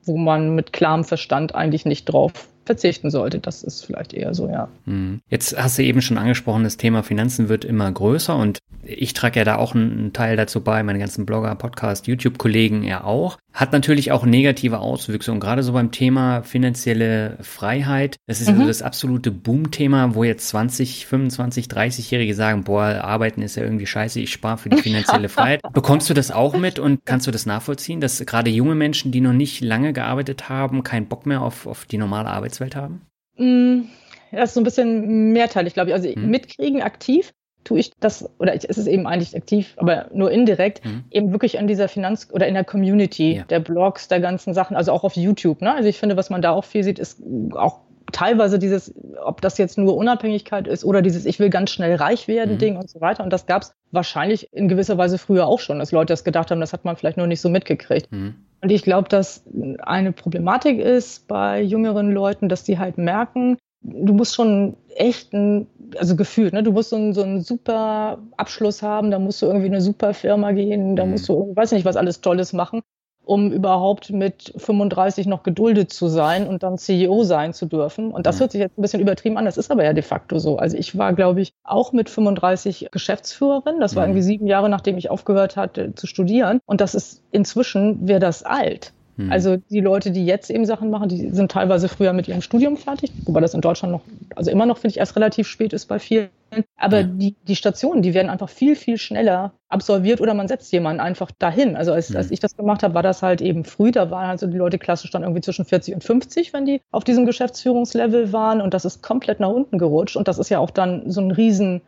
wo man mit klarem Verstand eigentlich nicht drauf verzichten sollte. Das ist vielleicht eher so, ja. Hm. Jetzt hast du eben schon angesprochen, das Thema Finanzen wird immer größer und ich trage ja da auch einen Teil dazu bei, meine ganzen Blogger, Podcast, YouTube-Kollegen ja auch. Hat natürlich auch negative Auswüchse und gerade so beim Thema finanzielle Freiheit, das ist mhm. also das absolute Boom-Thema, wo jetzt 20, 25, 30-Jährige sagen, boah, arbeiten ist ja irgendwie scheiße, ich spare für die finanzielle Freiheit. Bekommst du das auch mit und kannst du das nachvollziehen, dass gerade junge Menschen, die noch nicht lange gearbeitet haben, keinen Bock mehr auf, auf die normale Arbeitswelt haben? Mm, das ist so ein bisschen mehrteilig, glaube ich. Also hm. mitkriegen aktiv tue ich das, oder ich, es ist eben eigentlich aktiv, aber nur indirekt, mhm. eben wirklich in dieser Finanz- oder in der Community ja. der Blogs, der ganzen Sachen, also auch auf YouTube. Ne? Also ich finde, was man da auch viel sieht, ist auch teilweise dieses, ob das jetzt nur Unabhängigkeit ist oder dieses Ich will ganz schnell reich werden mhm. Ding und so weiter. Und das gab es wahrscheinlich in gewisser Weise früher auch schon, dass Leute das gedacht haben, das hat man vielleicht nur nicht so mitgekriegt. Mhm. Und ich glaube, dass eine Problematik ist bei jüngeren Leuten, dass die halt merken, du musst schon echt ein, also gefühlt, ne, du musst so einen, so einen super Abschluss haben, da musst du irgendwie eine super Firma gehen, da mhm. musst du, weiß nicht, was alles Tolles machen, um überhaupt mit 35 noch geduldet zu sein und dann CEO sein zu dürfen. Und das hört sich jetzt ein bisschen übertrieben an, das ist aber ja de facto so. Also ich war, glaube ich, auch mit 35 Geschäftsführerin. Das war mhm. irgendwie sieben Jahre, nachdem ich aufgehört hatte zu studieren. Und das ist inzwischen, wäre das alt. Hm. Also die Leute, die jetzt eben Sachen machen, die sind teilweise früher mit ihrem Studium fertig, wobei das in Deutschland noch, also immer noch, finde ich, erst relativ spät ist bei vielen. Aber ja. die, die Stationen, die werden einfach viel, viel schneller absolviert oder man setzt jemanden einfach dahin. Also als, als hm. ich das gemacht habe, war das halt eben früh. Da waren also die Leute klassisch dann irgendwie zwischen 40 und 50, wenn die auf diesem Geschäftsführungslevel waren. Und das ist komplett nach unten gerutscht. Und das ist ja auch dann so ein riesen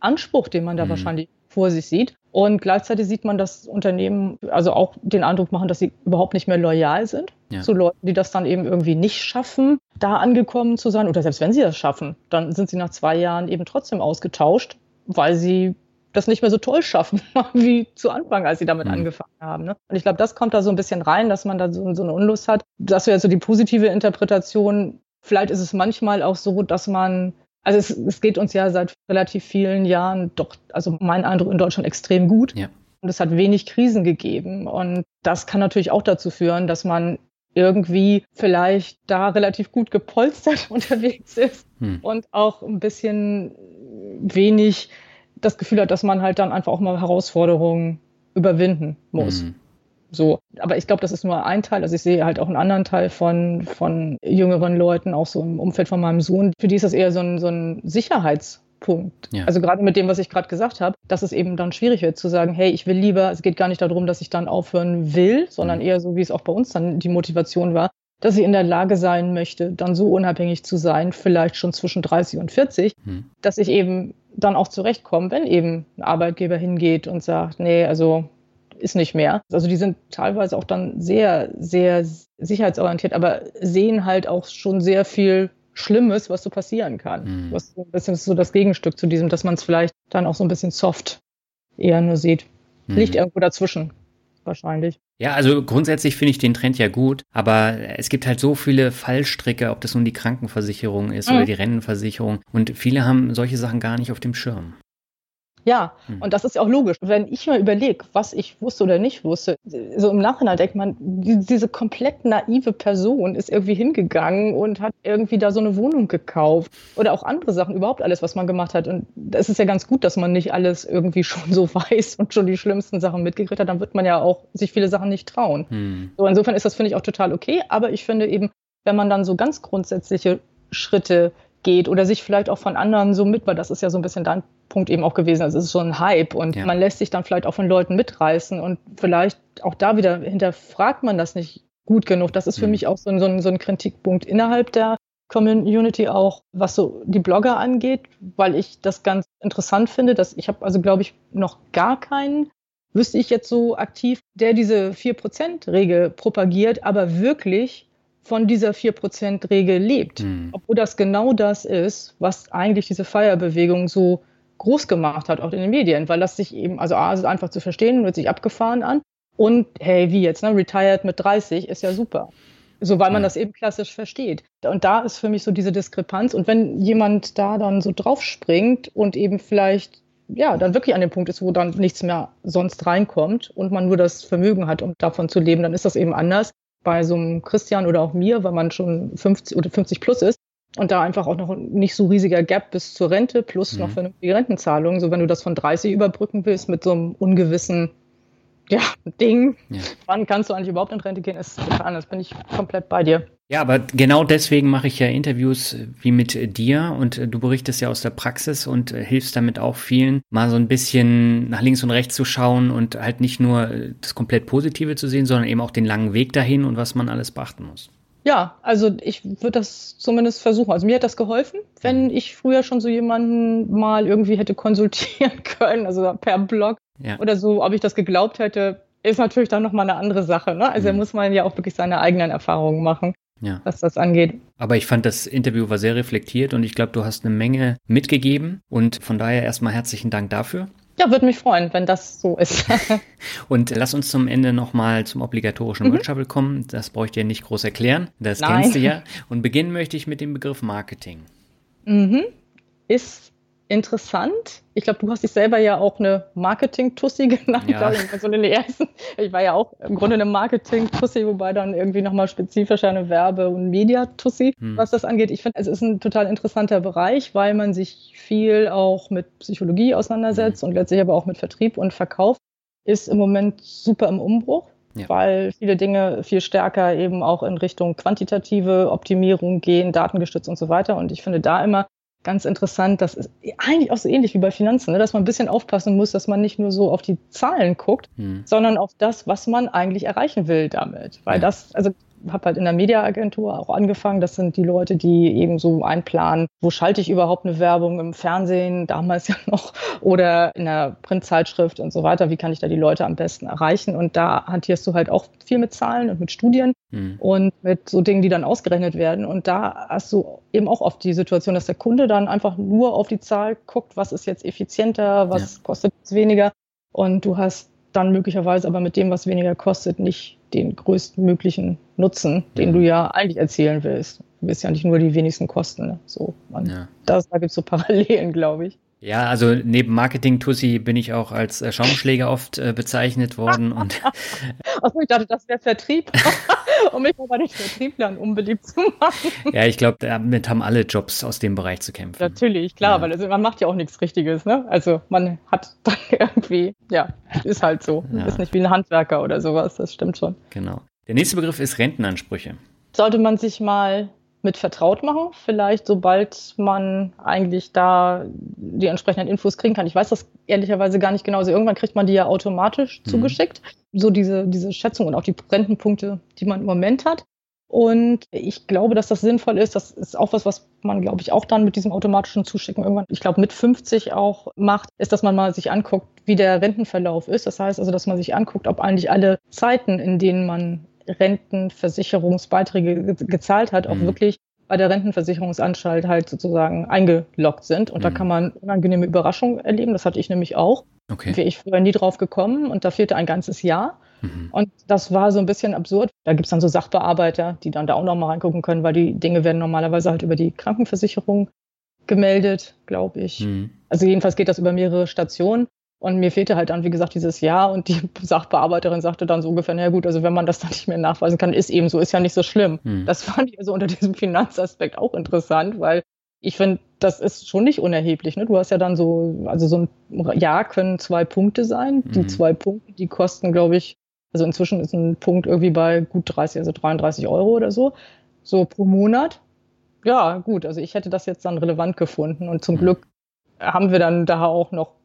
Anspruch, den man da mhm. wahrscheinlich vor sich sieht. Und gleichzeitig sieht man, dass Unternehmen also auch den Eindruck machen, dass sie überhaupt nicht mehr loyal sind ja. zu Leuten, die das dann eben irgendwie nicht schaffen, da angekommen zu sein. Oder selbst wenn sie das schaffen, dann sind sie nach zwei Jahren eben trotzdem ausgetauscht, weil sie das nicht mehr so toll schaffen wie zu Anfang, als sie damit mhm. angefangen haben. Ne? Und ich glaube, das kommt da so ein bisschen rein, dass man da so, so eine Unlust hat. Das wäre so die positive Interpretation. Vielleicht ist es manchmal auch so, dass man also es, es geht uns ja seit relativ vielen Jahren doch, also mein Eindruck in Deutschland extrem gut. Ja. Und es hat wenig Krisen gegeben. Und das kann natürlich auch dazu führen, dass man irgendwie vielleicht da relativ gut gepolstert unterwegs ist hm. und auch ein bisschen wenig das Gefühl hat, dass man halt dann einfach auch mal Herausforderungen überwinden muss. Hm. So, aber ich glaube, das ist nur ein Teil. Also ich sehe halt auch einen anderen Teil von, von jüngeren Leuten, auch so im Umfeld von meinem Sohn. Für die ist das eher so ein, so ein Sicherheitspunkt. Ja. Also gerade mit dem, was ich gerade gesagt habe, dass es eben dann schwierig wird zu sagen, hey, ich will lieber, es geht gar nicht darum, dass ich dann aufhören will, sondern mhm. eher so, wie es auch bei uns dann die Motivation war, dass ich in der Lage sein möchte, dann so unabhängig zu sein, vielleicht schon zwischen 30 und 40, mhm. dass ich eben dann auch zurechtkomme, wenn eben ein Arbeitgeber hingeht und sagt, nee, also ist nicht mehr. Also die sind teilweise auch dann sehr, sehr sicherheitsorientiert, aber sehen halt auch schon sehr viel Schlimmes, was so passieren kann. Mhm. Was so ein bisschen so das Gegenstück zu diesem, dass man es vielleicht dann auch so ein bisschen soft eher nur sieht. Mhm. Liegt irgendwo dazwischen, wahrscheinlich. Ja, also grundsätzlich finde ich den Trend ja gut, aber es gibt halt so viele Fallstricke, ob das nun die Krankenversicherung ist mhm. oder die Rentenversicherung und viele haben solche Sachen gar nicht auf dem Schirm. Ja, hm. und das ist ja auch logisch. Wenn ich mir überlege, was ich wusste oder nicht wusste, so im Nachhinein denkt man, diese komplett naive Person ist irgendwie hingegangen und hat irgendwie da so eine Wohnung gekauft oder auch andere Sachen, überhaupt alles, was man gemacht hat. Und es ist ja ganz gut, dass man nicht alles irgendwie schon so weiß und schon die schlimmsten Sachen mitgekriegt hat. Dann wird man ja auch sich viele Sachen nicht trauen. Hm. So, insofern ist das, finde ich, auch total okay. Aber ich finde eben, wenn man dann so ganz grundsätzliche Schritte geht oder sich vielleicht auch von anderen so mit, weil das ist ja so ein bisschen dein Punkt eben auch gewesen. Also es ist so ein Hype und ja. man lässt sich dann vielleicht auch von Leuten mitreißen und vielleicht auch da wieder hinterfragt man das nicht gut genug. Das ist für mhm. mich auch so ein, so, ein, so ein Kritikpunkt innerhalb der Community auch, was so die Blogger angeht, weil ich das ganz interessant finde, dass ich habe also glaube ich noch gar keinen wüsste ich jetzt so aktiv, der diese 4%-Regel propagiert, aber wirklich von dieser 4%-Regel lebt. Mhm. Obwohl das genau das ist, was eigentlich diese Feierbewegung so groß gemacht hat, auch in den Medien, weil das sich eben, also A, ist einfach zu verstehen, hört sich abgefahren an. Und hey, wie jetzt, ne? Retired mit 30 ist ja super. So, weil man ja. das eben klassisch versteht. Und da ist für mich so diese Diskrepanz. Und wenn jemand da dann so draufspringt und eben vielleicht, ja, dann wirklich an dem Punkt ist, wo dann nichts mehr sonst reinkommt und man nur das Vermögen hat, um davon zu leben, dann ist das eben anders bei so einem Christian oder auch mir, weil man schon 50 oder 50 plus ist und da einfach auch noch nicht so riesiger Gap bis zur Rente plus mhm. noch vernünftige Rentenzahlungen. So wenn du das von 30 überbrücken willst mit so einem ungewissen ja, Ding, ja. wann kannst du eigentlich überhaupt in Rente gehen, ist total anders. Bin ich komplett bei dir. Ja, aber genau deswegen mache ich ja Interviews wie mit dir und du berichtest ja aus der Praxis und hilfst damit auch vielen, mal so ein bisschen nach links und rechts zu schauen und halt nicht nur das komplett Positive zu sehen, sondern eben auch den langen Weg dahin und was man alles beachten muss. Ja, also ich würde das zumindest versuchen. Also mir hat das geholfen, wenn mhm. ich früher schon so jemanden mal irgendwie hätte konsultieren können, also per Blog ja. oder so, ob ich das geglaubt hätte, ist natürlich dann nochmal eine andere Sache. Ne? Also mhm. da muss man ja auch wirklich seine eigenen Erfahrungen machen ja. was das angeht. Aber ich fand, das Interview war sehr reflektiert und ich glaube, du hast eine Menge mitgegeben und von daher erstmal herzlichen Dank dafür. Ja, würde mich freuen, wenn das so ist. und lass uns zum Ende nochmal zum obligatorischen mhm. Kommen. Das brauche ich dir nicht groß erklären. Das Nein. kennst du ja. Und beginnen möchte ich mit dem Begriff Marketing. Mhm. Ist interessant. Ich glaube, du hast dich selber ja auch eine Marketing-Tussi genannt. Ja. Also in ersten, ich war ja auch im Grunde eine Marketing-Tussi, wobei dann irgendwie nochmal spezifischer eine Werbe- und Media-Tussi, hm. was das angeht. Ich finde, es ist ein total interessanter Bereich, weil man sich viel auch mit Psychologie auseinandersetzt hm. und letztlich aber auch mit Vertrieb und Verkauf. Ist im Moment super im Umbruch. Ja. weil viele Dinge viel stärker eben auch in Richtung quantitative Optimierung gehen, datengestützt und so weiter. Und ich finde da immer ganz interessant. Das ist eigentlich auch so ähnlich wie bei Finanzen, ne? dass man ein bisschen aufpassen muss, dass man nicht nur so auf die Zahlen guckt, hm. sondern auf das, was man eigentlich erreichen will damit. Weil ja. das, also habe halt in der Mediaagentur auch angefangen. Das sind die Leute, die eben so einplanen, wo schalte ich überhaupt eine Werbung im Fernsehen, damals ja noch, oder in der Printzeitschrift und so weiter. Wie kann ich da die Leute am besten erreichen? Und da hantierst du halt auch viel mit Zahlen und mit Studien mhm. und mit so Dingen, die dann ausgerechnet werden. Und da hast du eben auch oft die Situation, dass der Kunde dann einfach nur auf die Zahl guckt, was ist jetzt effizienter, was ja. kostet es weniger. Und du hast dann möglicherweise aber mit dem, was weniger kostet, nicht den größtmöglichen Nutzen, den du ja eigentlich erzielen willst. Du willst ja nicht nur die wenigsten Kosten. Ne? So, man, ja. das, da gibt es so Parallelen, glaube ich. Ja, also neben Marketing-Tussi bin ich auch als äh, Schaumschläger oft äh, bezeichnet worden. und Achso, ich dachte, das wäre Vertrieb, um mich aber nicht Vertrieblern unbeliebt zu machen. Ja, ich glaube, damit haben alle Jobs aus dem Bereich zu kämpfen. Natürlich, klar, ja. weil also, man macht ja auch nichts Richtiges. Ne? Also man hat dann irgendwie, ja, ist halt so. Ja. Ist nicht wie ein Handwerker oder sowas, das stimmt schon. Genau. Der nächste Begriff ist Rentenansprüche. Sollte man sich mal mit vertraut machen, vielleicht sobald man eigentlich da die entsprechenden Infos kriegen kann. Ich weiß das ehrlicherweise gar nicht genau. Also irgendwann kriegt man die ja automatisch mhm. zugeschickt. So diese, diese Schätzung und auch die Rentenpunkte, die man im Moment hat. Und ich glaube, dass das sinnvoll ist. Das ist auch was, was man, glaube ich, auch dann mit diesem automatischen Zuschicken irgendwann, ich glaube, mit 50 auch macht, ist, dass man mal sich anguckt, wie der Rentenverlauf ist. Das heißt also, dass man sich anguckt, ob eigentlich alle Zeiten, in denen man Rentenversicherungsbeiträge gezahlt hat, auch mhm. wirklich bei der Rentenversicherungsanstalt halt sozusagen eingeloggt sind. Und mhm. da kann man unangenehme Überraschungen erleben. Das hatte ich nämlich auch. Okay. Wäre ich früher nie drauf gekommen und da fehlte ein ganzes Jahr. Mhm. Und das war so ein bisschen absurd. Da gibt es dann so Sachbearbeiter, die dann da auch nochmal reingucken können, weil die Dinge werden normalerweise halt über die Krankenversicherung gemeldet, glaube ich. Mhm. Also jedenfalls geht das über mehrere Stationen. Und mir fehlte halt dann, wie gesagt, dieses Jahr und die Sachbearbeiterin sagte dann so ungefähr, na gut, also wenn man das dann nicht mehr nachweisen kann, ist eben so, ist ja nicht so schlimm. Hm. Das fand ich also unter diesem Finanzaspekt auch interessant, weil ich finde, das ist schon nicht unerheblich. Ne? Du hast ja dann so, also so ein Jahr können zwei Punkte sein. Die hm. zwei Punkte, die kosten, glaube ich, also inzwischen ist ein Punkt irgendwie bei gut 30, also 33 Euro oder so, so pro Monat. Ja, gut, also ich hätte das jetzt dann relevant gefunden und zum hm. Glück haben wir dann da auch noch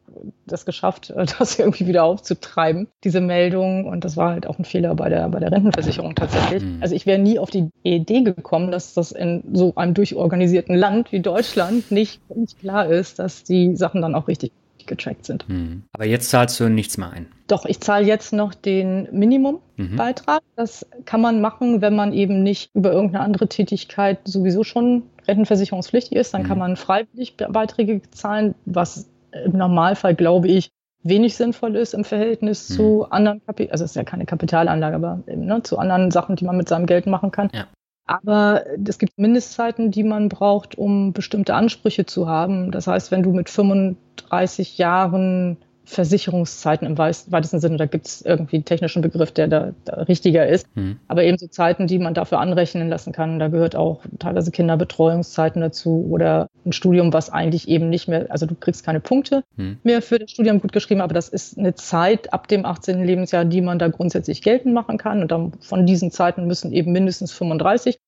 das geschafft, äh, das irgendwie wieder aufzutreiben, diese Meldung. Und das war halt auch ein Fehler bei der, bei der Rentenversicherung tatsächlich. Mhm. Also ich wäre nie auf die Idee gekommen, dass das in so einem durchorganisierten Land wie Deutschland nicht, nicht klar ist, dass die Sachen dann auch richtig getrackt sind. Mhm. Aber jetzt zahlst du nichts mehr ein. Doch, ich zahle jetzt noch den Minimumbeitrag. Mhm. Das kann man machen, wenn man eben nicht über irgendeine andere Tätigkeit sowieso schon rentenversicherungspflichtig ist. Dann mhm. kann man freiwillig Beiträge zahlen, was im Normalfall, glaube ich, wenig sinnvoll ist im Verhältnis mhm. zu anderen Kapital, also es ist ja keine Kapitalanlage, aber eben, ne, zu anderen Sachen, die man mit seinem Geld machen kann. Ja. Aber es gibt Mindestzeiten, die man braucht, um bestimmte Ansprüche zu haben. Das heißt, wenn du mit 35 Jahren Versicherungszeiten im weitesten Sinne. Da gibt es irgendwie einen technischen Begriff, der da, da richtiger ist. Mhm. Aber eben so Zeiten, die man dafür anrechnen lassen kann. Da gehört auch teilweise Kinderbetreuungszeiten dazu oder ein Studium, was eigentlich eben nicht mehr, also du kriegst keine Punkte mhm. mehr für das Studium gut geschrieben, aber das ist eine Zeit ab dem 18. Lebensjahr, die man da grundsätzlich geltend machen kann. Und dann von diesen Zeiten müssen eben mindestens 35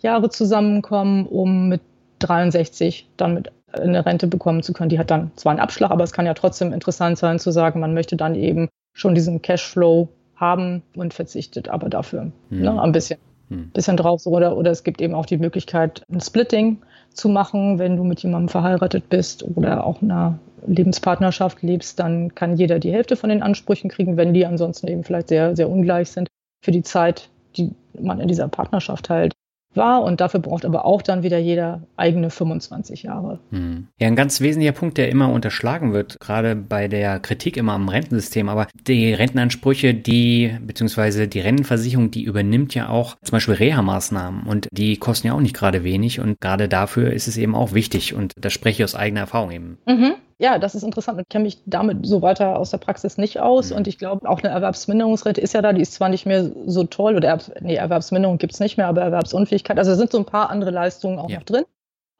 Jahre zusammenkommen, um mit 63 dann mit eine Rente bekommen zu können. Die hat dann zwar einen Abschlag, aber es kann ja trotzdem interessant sein zu sagen, man möchte dann eben schon diesen Cashflow haben und verzichtet aber dafür mhm. ne, ein bisschen, mhm. bisschen drauf. So, oder, oder es gibt eben auch die Möglichkeit, ein Splitting zu machen, wenn du mit jemandem verheiratet bist oder auch in einer Lebenspartnerschaft lebst, dann kann jeder die Hälfte von den Ansprüchen kriegen, wenn die ansonsten eben vielleicht sehr, sehr ungleich sind für die Zeit, die man in dieser Partnerschaft halt war und dafür braucht aber auch dann wieder jeder eigene 25 Jahre. Hm. Ja, ein ganz wesentlicher Punkt, der immer unterschlagen wird, gerade bei der Kritik immer am Rentensystem, aber die Rentenansprüche, die, beziehungsweise die Rentenversicherung, die übernimmt ja auch zum Beispiel Reha-Maßnahmen und die kosten ja auch nicht gerade wenig und gerade dafür ist es eben auch wichtig und da spreche ich aus eigener Erfahrung eben. Mhm ja, das ist interessant. Ich kenne mich damit so weiter aus der Praxis nicht aus. Mhm. Und ich glaube, auch eine Erwerbsminderungsrente ist ja da, die ist zwar nicht mehr so toll, oder Erwerbs nee, Erwerbsminderung gibt es nicht mehr, aber Erwerbsunfähigkeit. Also da sind so ein paar andere Leistungen auch ja. noch drin.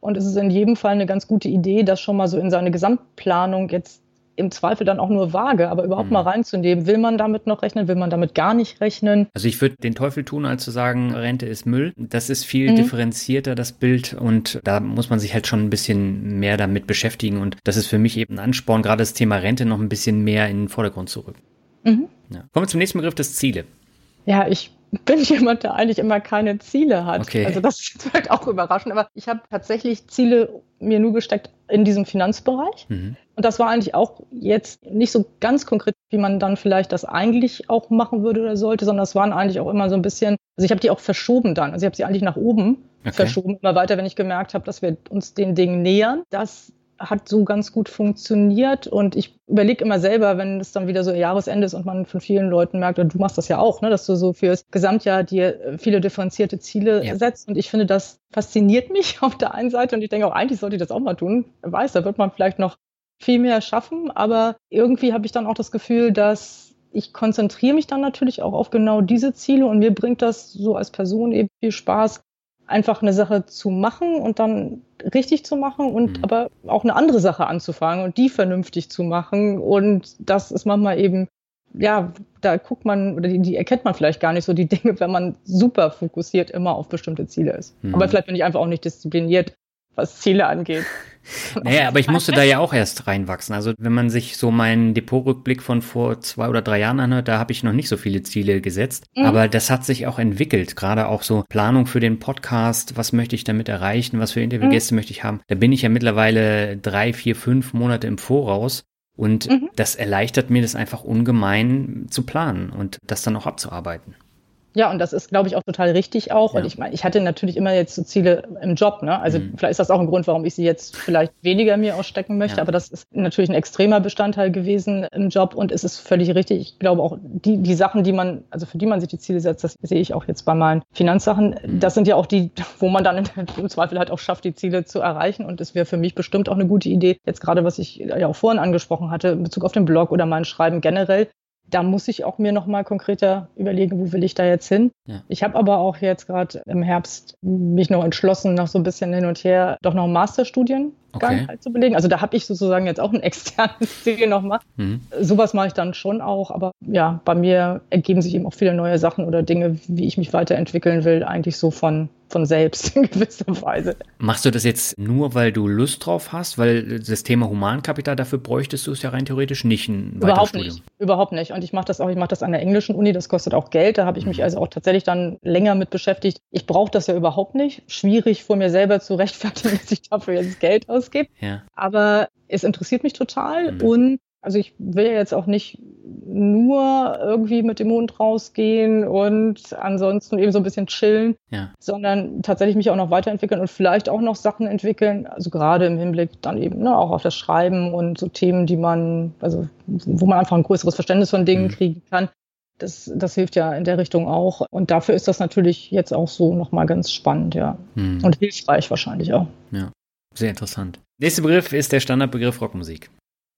Und es ist in jedem Fall eine ganz gute Idee, das schon mal so in seine Gesamtplanung jetzt im Zweifel dann auch nur vage, aber überhaupt mhm. mal reinzunehmen. Will man damit noch rechnen? Will man damit gar nicht rechnen? Also ich würde den Teufel tun, als zu sagen, Rente ist Müll. Das ist viel mhm. differenzierter, das Bild. Und da muss man sich halt schon ein bisschen mehr damit beschäftigen. Und das ist für mich eben ein Ansporn, gerade das Thema Rente noch ein bisschen mehr in den Vordergrund zu rücken. Mhm. Ja. Kommen wir zum nächsten Begriff, das Ziele. Ja, ich bin jemand, der eigentlich immer keine Ziele hat. Okay. Also das ist vielleicht auch überraschend, aber ich habe tatsächlich Ziele mir nur gesteckt in diesem Finanzbereich. Mhm. Und das war eigentlich auch jetzt nicht so ganz konkret, wie man dann vielleicht das eigentlich auch machen würde oder sollte, sondern das waren eigentlich auch immer so ein bisschen, also ich habe die auch verschoben dann. Also ich habe sie eigentlich nach oben okay. verschoben, immer weiter, wenn ich gemerkt habe, dass wir uns den Dingen nähern. Das hat so ganz gut funktioniert. Und ich überlege immer selber, wenn es dann wieder so Jahresende ist und man von vielen Leuten merkt, und du machst das ja auch, ne, dass du so fürs Gesamtjahr dir viele differenzierte Ziele ja. setzt. Und ich finde, das fasziniert mich auf der einen Seite. Und ich denke auch, eigentlich sollte ich das auch mal tun. Wer weiß, da wird man vielleicht noch viel mehr schaffen. Aber irgendwie habe ich dann auch das Gefühl, dass ich konzentriere mich dann natürlich auch auf genau diese Ziele und mir bringt das so als Person eben viel Spaß, einfach eine Sache zu machen und dann richtig zu machen und mhm. aber auch eine andere Sache anzufangen und die vernünftig zu machen. Und das ist manchmal eben, ja, da guckt man oder die, die erkennt man vielleicht gar nicht so die Dinge, wenn man super fokussiert immer auf bestimmte Ziele ist. Mhm. Aber vielleicht bin ich einfach auch nicht diszipliniert, was Ziele angeht. Naja, aber ich musste da ja auch erst reinwachsen. Also wenn man sich so meinen Depotrückblick von vor zwei oder drei Jahren anhört, da habe ich noch nicht so viele Ziele gesetzt. Mhm. Aber das hat sich auch entwickelt. Gerade auch so Planung für den Podcast. Was möchte ich damit erreichen? Was für Interviewgäste mhm. möchte ich haben? Da bin ich ja mittlerweile drei, vier, fünf Monate im Voraus. Und mhm. das erleichtert mir das einfach ungemein zu planen und das dann auch abzuarbeiten. Ja, und das ist, glaube ich, auch total richtig auch. Ja. Und ich meine, ich hatte natürlich immer jetzt so Ziele im Job. Ne? Also mhm. vielleicht ist das auch ein Grund, warum ich sie jetzt vielleicht weniger mir ausstecken möchte. Ja. Aber das ist natürlich ein extremer Bestandteil gewesen im Job. Und es ist völlig richtig. Ich glaube auch, die, die Sachen, die man, also für die man sich die Ziele setzt, das sehe ich auch jetzt bei meinen Finanzsachen. Mhm. Das sind ja auch die, wo man dann im Zweifel halt auch schafft, die Ziele zu erreichen. Und es wäre für mich bestimmt auch eine gute Idee, jetzt gerade, was ich ja auch vorhin angesprochen hatte, in Bezug auf den Blog oder mein Schreiben generell, da muss ich auch mir nochmal konkreter überlegen, wo will ich da jetzt hin. Ja. Ich habe aber auch jetzt gerade im Herbst mich noch entschlossen, noch so ein bisschen hin und her, doch noch Masterstudien okay. halt zu belegen. Also da habe ich sozusagen jetzt auch ein externes Ziel nochmal. Mhm. Sowas mache ich dann schon auch, aber ja, bei mir ergeben sich eben auch viele neue Sachen oder Dinge, wie ich mich weiterentwickeln will, eigentlich so von von selbst in gewisser Weise. Machst du das jetzt nur, weil du Lust drauf hast? Weil das Thema Humankapital, dafür bräuchtest du es ja rein theoretisch nicht ein Überhaupt nicht. Überhaupt nicht. Und ich mache das auch, ich mache das an der englischen Uni, das kostet auch Geld. Da habe ich mich mhm. also auch tatsächlich dann länger mit beschäftigt. Ich brauche das ja überhaupt nicht. Schwierig vor mir selber zu rechtfertigen, dass ich dafür jetzt Geld ausgebe. Ja. Aber es interessiert mich total mhm. und also ich will ja jetzt auch nicht nur irgendwie mit dem Hund rausgehen und ansonsten eben so ein bisschen chillen, ja. sondern tatsächlich mich auch noch weiterentwickeln und vielleicht auch noch Sachen entwickeln, also gerade im Hinblick dann eben ne, auch auf das Schreiben und so Themen, die man, also wo man einfach ein größeres Verständnis von Dingen mhm. kriegen kann. Das, das hilft ja in der Richtung auch. Und dafür ist das natürlich jetzt auch so nochmal ganz spannend, ja. Mhm. Und hilfreich wahrscheinlich auch. Ja, sehr interessant. Nächster Begriff ist der Standardbegriff Rockmusik.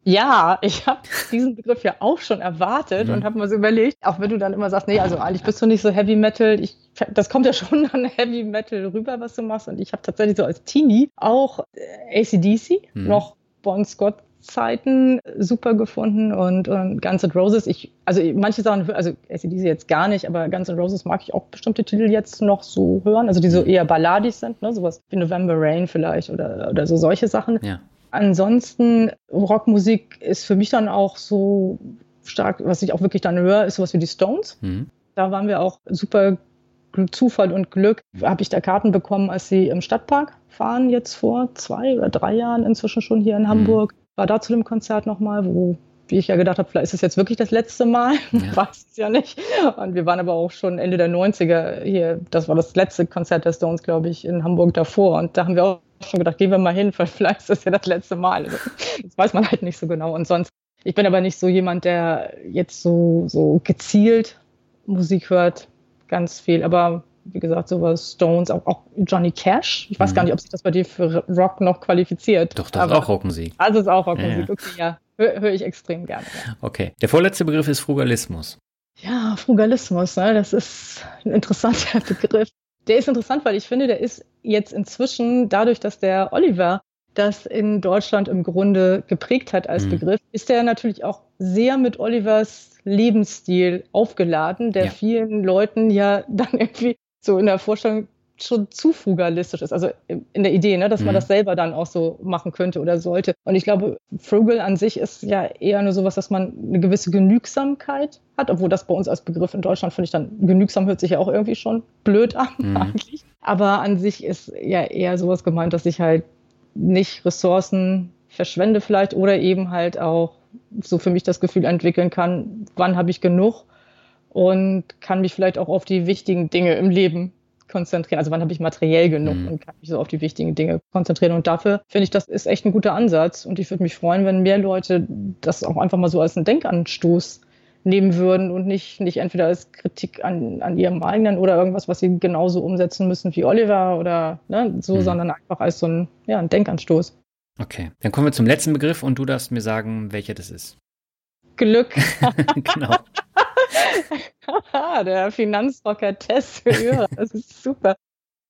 Ja, ich habe diesen Begriff ja auch schon erwartet mhm. und habe mir so überlegt, auch wenn du dann immer sagst, nee, also eigentlich bist du nicht so Heavy Metal, ich, das kommt ja schon an Heavy Metal rüber, was du machst. Und ich habe tatsächlich so als Teenie auch äh, ACDC, mhm. noch Bon Scott Zeiten super gefunden und, und Guns N' Roses, ich, also manche Sachen, also ACDC jetzt gar nicht, aber Guns N' Roses mag ich auch bestimmte Titel jetzt noch so hören, also die so eher balladig sind, ne, sowas wie November Rain vielleicht oder, oder so solche Sachen. Ja. Ansonsten, Rockmusik ist für mich dann auch so stark, was ich auch wirklich dann höre, ist sowas wie die Stones. Mhm. Da waren wir auch super Zufall und Glück, habe ich da Karten bekommen, als sie im Stadtpark fahren, jetzt vor zwei oder drei Jahren inzwischen schon hier in mhm. Hamburg. War da zu dem Konzert nochmal, wo wie ich ja gedacht habe, vielleicht ist es jetzt wirklich das letzte Mal. Ja. Weiß es ja nicht. Und wir waren aber auch schon Ende der 90er hier. Das war das letzte Konzert der Stones, glaube ich, in Hamburg davor. Und da haben wir auch schon gedacht, gehen wir mal hin, weil vielleicht ist das ja das letzte Mal. Also, das weiß man halt nicht so genau. Und sonst, ich bin aber nicht so jemand, der jetzt so, so gezielt Musik hört. Ganz viel. Aber wie gesagt, sowas Stones, auch, auch Johnny Cash. Ich weiß mhm. gar nicht, ob sich das bei dir für Rock noch qualifiziert. Doch, das ist auch Rockmusik. Also ist auch Rockmusik, ja, okay, ja. Höre hör ich extrem gerne. Ja. Okay. Der vorletzte Begriff ist Frugalismus. Ja, Frugalismus, ne? das ist ein interessanter Begriff. Der ist interessant, weil ich finde, der ist jetzt inzwischen, dadurch, dass der Oliver das in Deutschland im Grunde geprägt hat als mhm. Begriff, ist der natürlich auch sehr mit Olivers Lebensstil aufgeladen, der ja. vielen Leuten ja dann irgendwie so in der Vorstellung schon zu frugalistisch ist. Also in der Idee, ne, dass man mhm. das selber dann auch so machen könnte oder sollte. Und ich glaube, frugal an sich ist ja eher nur sowas, dass man eine gewisse Genügsamkeit hat, obwohl das bei uns als Begriff in Deutschland finde ich dann, genügsam hört sich ja auch irgendwie schon blöd an mhm. eigentlich. Aber an sich ist ja eher sowas gemeint, dass ich halt nicht Ressourcen verschwende vielleicht oder eben halt auch so für mich das Gefühl entwickeln kann, wann habe ich genug und kann mich vielleicht auch auf die wichtigen Dinge im Leben konzentrieren. Also wann habe ich materiell genug mhm. und kann mich so auf die wichtigen Dinge konzentrieren. Und dafür finde ich, das ist echt ein guter Ansatz. Und ich würde mich freuen, wenn mehr Leute das auch einfach mal so als einen Denkanstoß nehmen würden und nicht, nicht entweder als Kritik an, an ihrem eigenen oder irgendwas, was sie genauso umsetzen müssen wie Oliver oder ne, so, mhm. sondern einfach als so ein, ja, ein Denkanstoß. Okay, dann kommen wir zum letzten Begriff und du darfst mir sagen, welcher das ist. Glück. genau. der Finanzrocker Tess Hörer, das ist super.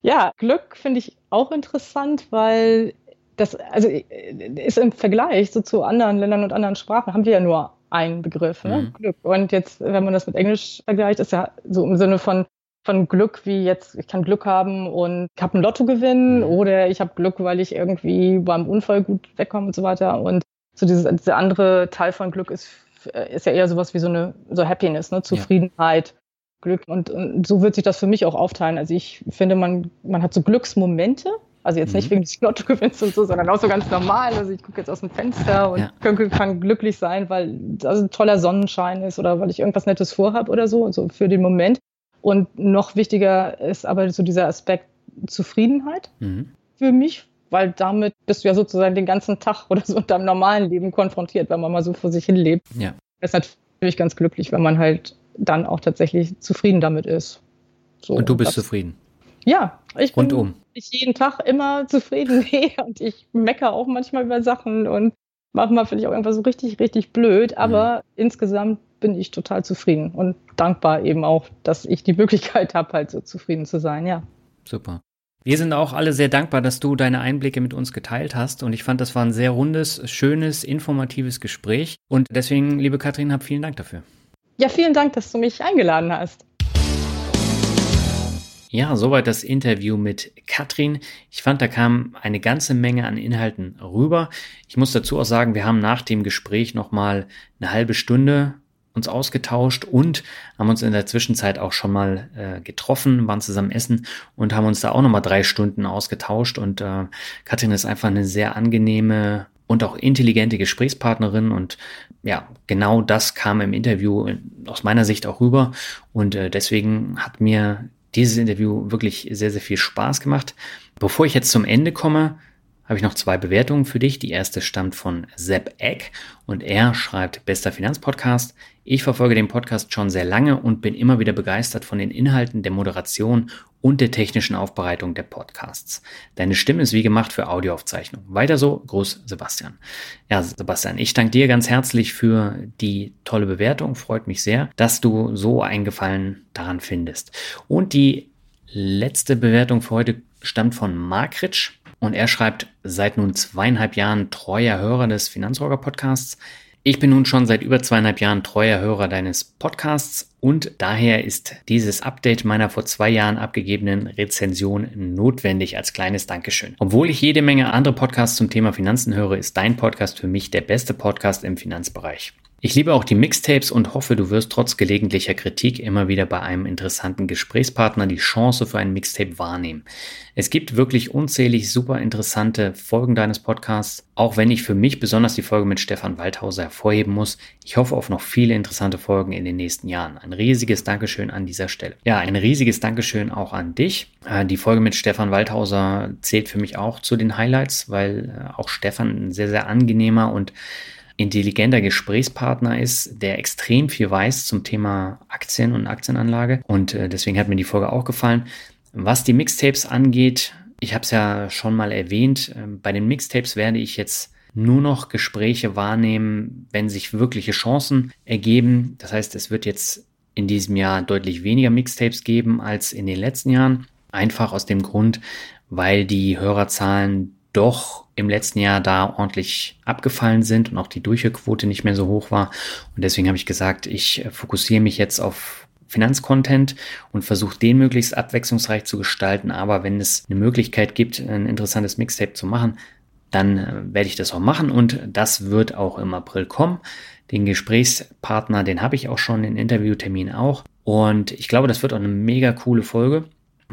Ja, Glück finde ich auch interessant, weil das, also ist im Vergleich so zu anderen Ländern und anderen Sprachen, haben wir ja nur einen Begriff, ne? Mhm. Glück. Und jetzt, wenn man das mit Englisch vergleicht, ist ja so im Sinne von, von Glück wie jetzt, ich kann Glück haben und ich habe ein Lotto gewinnen mhm. oder ich habe Glück, weil ich irgendwie beim Unfall gut wegkomme und so weiter. Und so dieses, dieser andere Teil von Glück ist ist ja eher sowas wie so eine so Happiness, ne? Zufriedenheit, ja. Glück. Und, und, so wird sich das für mich auch aufteilen. Also ich finde, man, man hat so Glücksmomente. Also jetzt mhm. nicht wegen des Lottogewinns und so, sondern auch so ganz normal. Also ich gucke jetzt aus dem Fenster und ja. kann, kann, glücklich sein, weil das ein toller Sonnenschein ist oder weil ich irgendwas Nettes vorhabe oder so, also für den Moment. Und noch wichtiger ist aber so dieser Aspekt Zufriedenheit mhm. für mich, weil damit bist du ja sozusagen den ganzen Tag oder so in deinem normalen Leben konfrontiert, wenn man mal so vor sich hin lebt. Ja. Das ist natürlich ganz glücklich, wenn man halt dann auch tatsächlich zufrieden damit ist. So, und du bist das, zufrieden? Ja, ich Rundum. bin ich jeden Tag immer zufrieden und ich meckere auch manchmal über Sachen und manchmal finde ich auch irgendwas so richtig, richtig blöd, aber mhm. insgesamt bin ich total zufrieden und dankbar eben auch, dass ich die Möglichkeit habe, halt so zufrieden zu sein, ja. Super. Wir sind auch alle sehr dankbar, dass du deine Einblicke mit uns geteilt hast. Und ich fand, das war ein sehr rundes, schönes, informatives Gespräch. Und deswegen, liebe Katrin, hab vielen Dank dafür. Ja, vielen Dank, dass du mich eingeladen hast. Ja, soweit das Interview mit Katrin. Ich fand, da kam eine ganze Menge an Inhalten rüber. Ich muss dazu auch sagen, wir haben nach dem Gespräch nochmal eine halbe Stunde uns ausgetauscht und haben uns in der Zwischenzeit auch schon mal äh, getroffen, waren zusammen essen und haben uns da auch nochmal drei Stunden ausgetauscht. Und äh, Katrin ist einfach eine sehr angenehme und auch intelligente Gesprächspartnerin und ja, genau das kam im Interview aus meiner Sicht auch rüber und äh, deswegen hat mir dieses Interview wirklich sehr, sehr viel Spaß gemacht. Bevor ich jetzt zum Ende komme, habe ich noch zwei Bewertungen für dich. Die erste stammt von Sepp Eck und er schreibt, bester Finanzpodcast. Ich verfolge den Podcast schon sehr lange und bin immer wieder begeistert von den Inhalten der Moderation und der technischen Aufbereitung der Podcasts. Deine Stimme ist wie gemacht für Audioaufzeichnung. Weiter so, Gruß Sebastian. Ja, Sebastian, ich danke dir ganz herzlich für die tolle Bewertung. Freut mich sehr, dass du so einen Gefallen daran findest. Und die letzte Bewertung für heute stammt von Markritsch. Und er schreibt, seit nun zweieinhalb Jahren treuer Hörer des Finanzrocker Podcasts. Ich bin nun schon seit über zweieinhalb Jahren treuer Hörer deines Podcasts und daher ist dieses Update meiner vor zwei Jahren abgegebenen Rezension notwendig als kleines Dankeschön. Obwohl ich jede Menge andere Podcasts zum Thema Finanzen höre, ist dein Podcast für mich der beste Podcast im Finanzbereich. Ich liebe auch die Mixtapes und hoffe, du wirst trotz gelegentlicher Kritik immer wieder bei einem interessanten Gesprächspartner die Chance für ein Mixtape wahrnehmen. Es gibt wirklich unzählig super interessante Folgen deines Podcasts, auch wenn ich für mich besonders die Folge mit Stefan Waldhauser hervorheben muss. Ich hoffe auf noch viele interessante Folgen in den nächsten Jahren. Ein riesiges Dankeschön an dieser Stelle. Ja, ein riesiges Dankeschön auch an dich. Äh, die Folge mit Stefan Waldhauser zählt für mich auch zu den Highlights, weil äh, auch Stefan ein sehr, sehr angenehmer und intelligenter Gesprächspartner ist, der extrem viel weiß zum Thema Aktien und Aktienanlage. Und äh, deswegen hat mir die Folge auch gefallen. Was die Mixtapes angeht, ich habe es ja schon mal erwähnt, äh, bei den Mixtapes werde ich jetzt nur noch Gespräche wahrnehmen, wenn sich wirkliche Chancen ergeben. Das heißt, es wird jetzt in diesem Jahr deutlich weniger Mixtapes geben als in den letzten Jahren. Einfach aus dem Grund, weil die Hörerzahlen doch im letzten Jahr da ordentlich abgefallen sind und auch die Durchhörquote nicht mehr so hoch war. Und deswegen habe ich gesagt, ich fokussiere mich jetzt auf Finanzcontent und versuche den möglichst abwechslungsreich zu gestalten. Aber wenn es eine Möglichkeit gibt, ein interessantes Mixtape zu machen, dann äh, werde ich das auch machen und das wird auch im April kommen. Den Gesprächspartner, den habe ich auch schon, den Interviewtermin auch. Und ich glaube, das wird auch eine mega coole Folge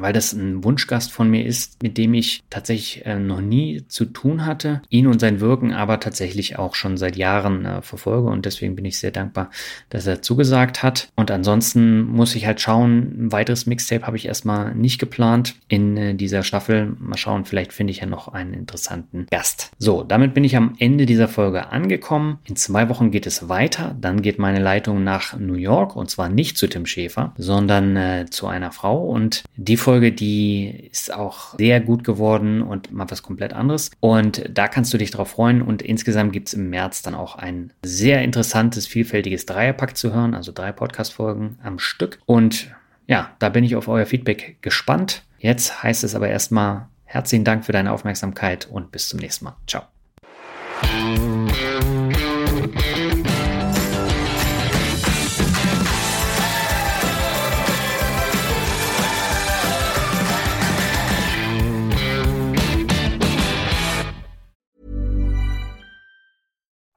weil das ein Wunschgast von mir ist, mit dem ich tatsächlich äh, noch nie zu tun hatte, ihn und sein Wirken aber tatsächlich auch schon seit Jahren äh, verfolge und deswegen bin ich sehr dankbar, dass er zugesagt hat. Und ansonsten muss ich halt schauen, ein weiteres Mixtape habe ich erstmal nicht geplant in äh, dieser Staffel. Mal schauen, vielleicht finde ich ja noch einen interessanten Gast. So, damit bin ich am Ende dieser Folge angekommen. In zwei Wochen geht es weiter. Dann geht meine Leitung nach New York und zwar nicht zu Tim Schäfer, sondern äh, zu einer Frau und die Folge, die ist auch sehr gut geworden und mal was komplett anderes. Und da kannst du dich drauf freuen. Und insgesamt gibt es im März dann auch ein sehr interessantes, vielfältiges Dreierpack zu hören, also drei Podcast-Folgen am Stück. Und ja, da bin ich auf euer Feedback gespannt. Jetzt heißt es aber erstmal herzlichen Dank für deine Aufmerksamkeit und bis zum nächsten Mal. Ciao.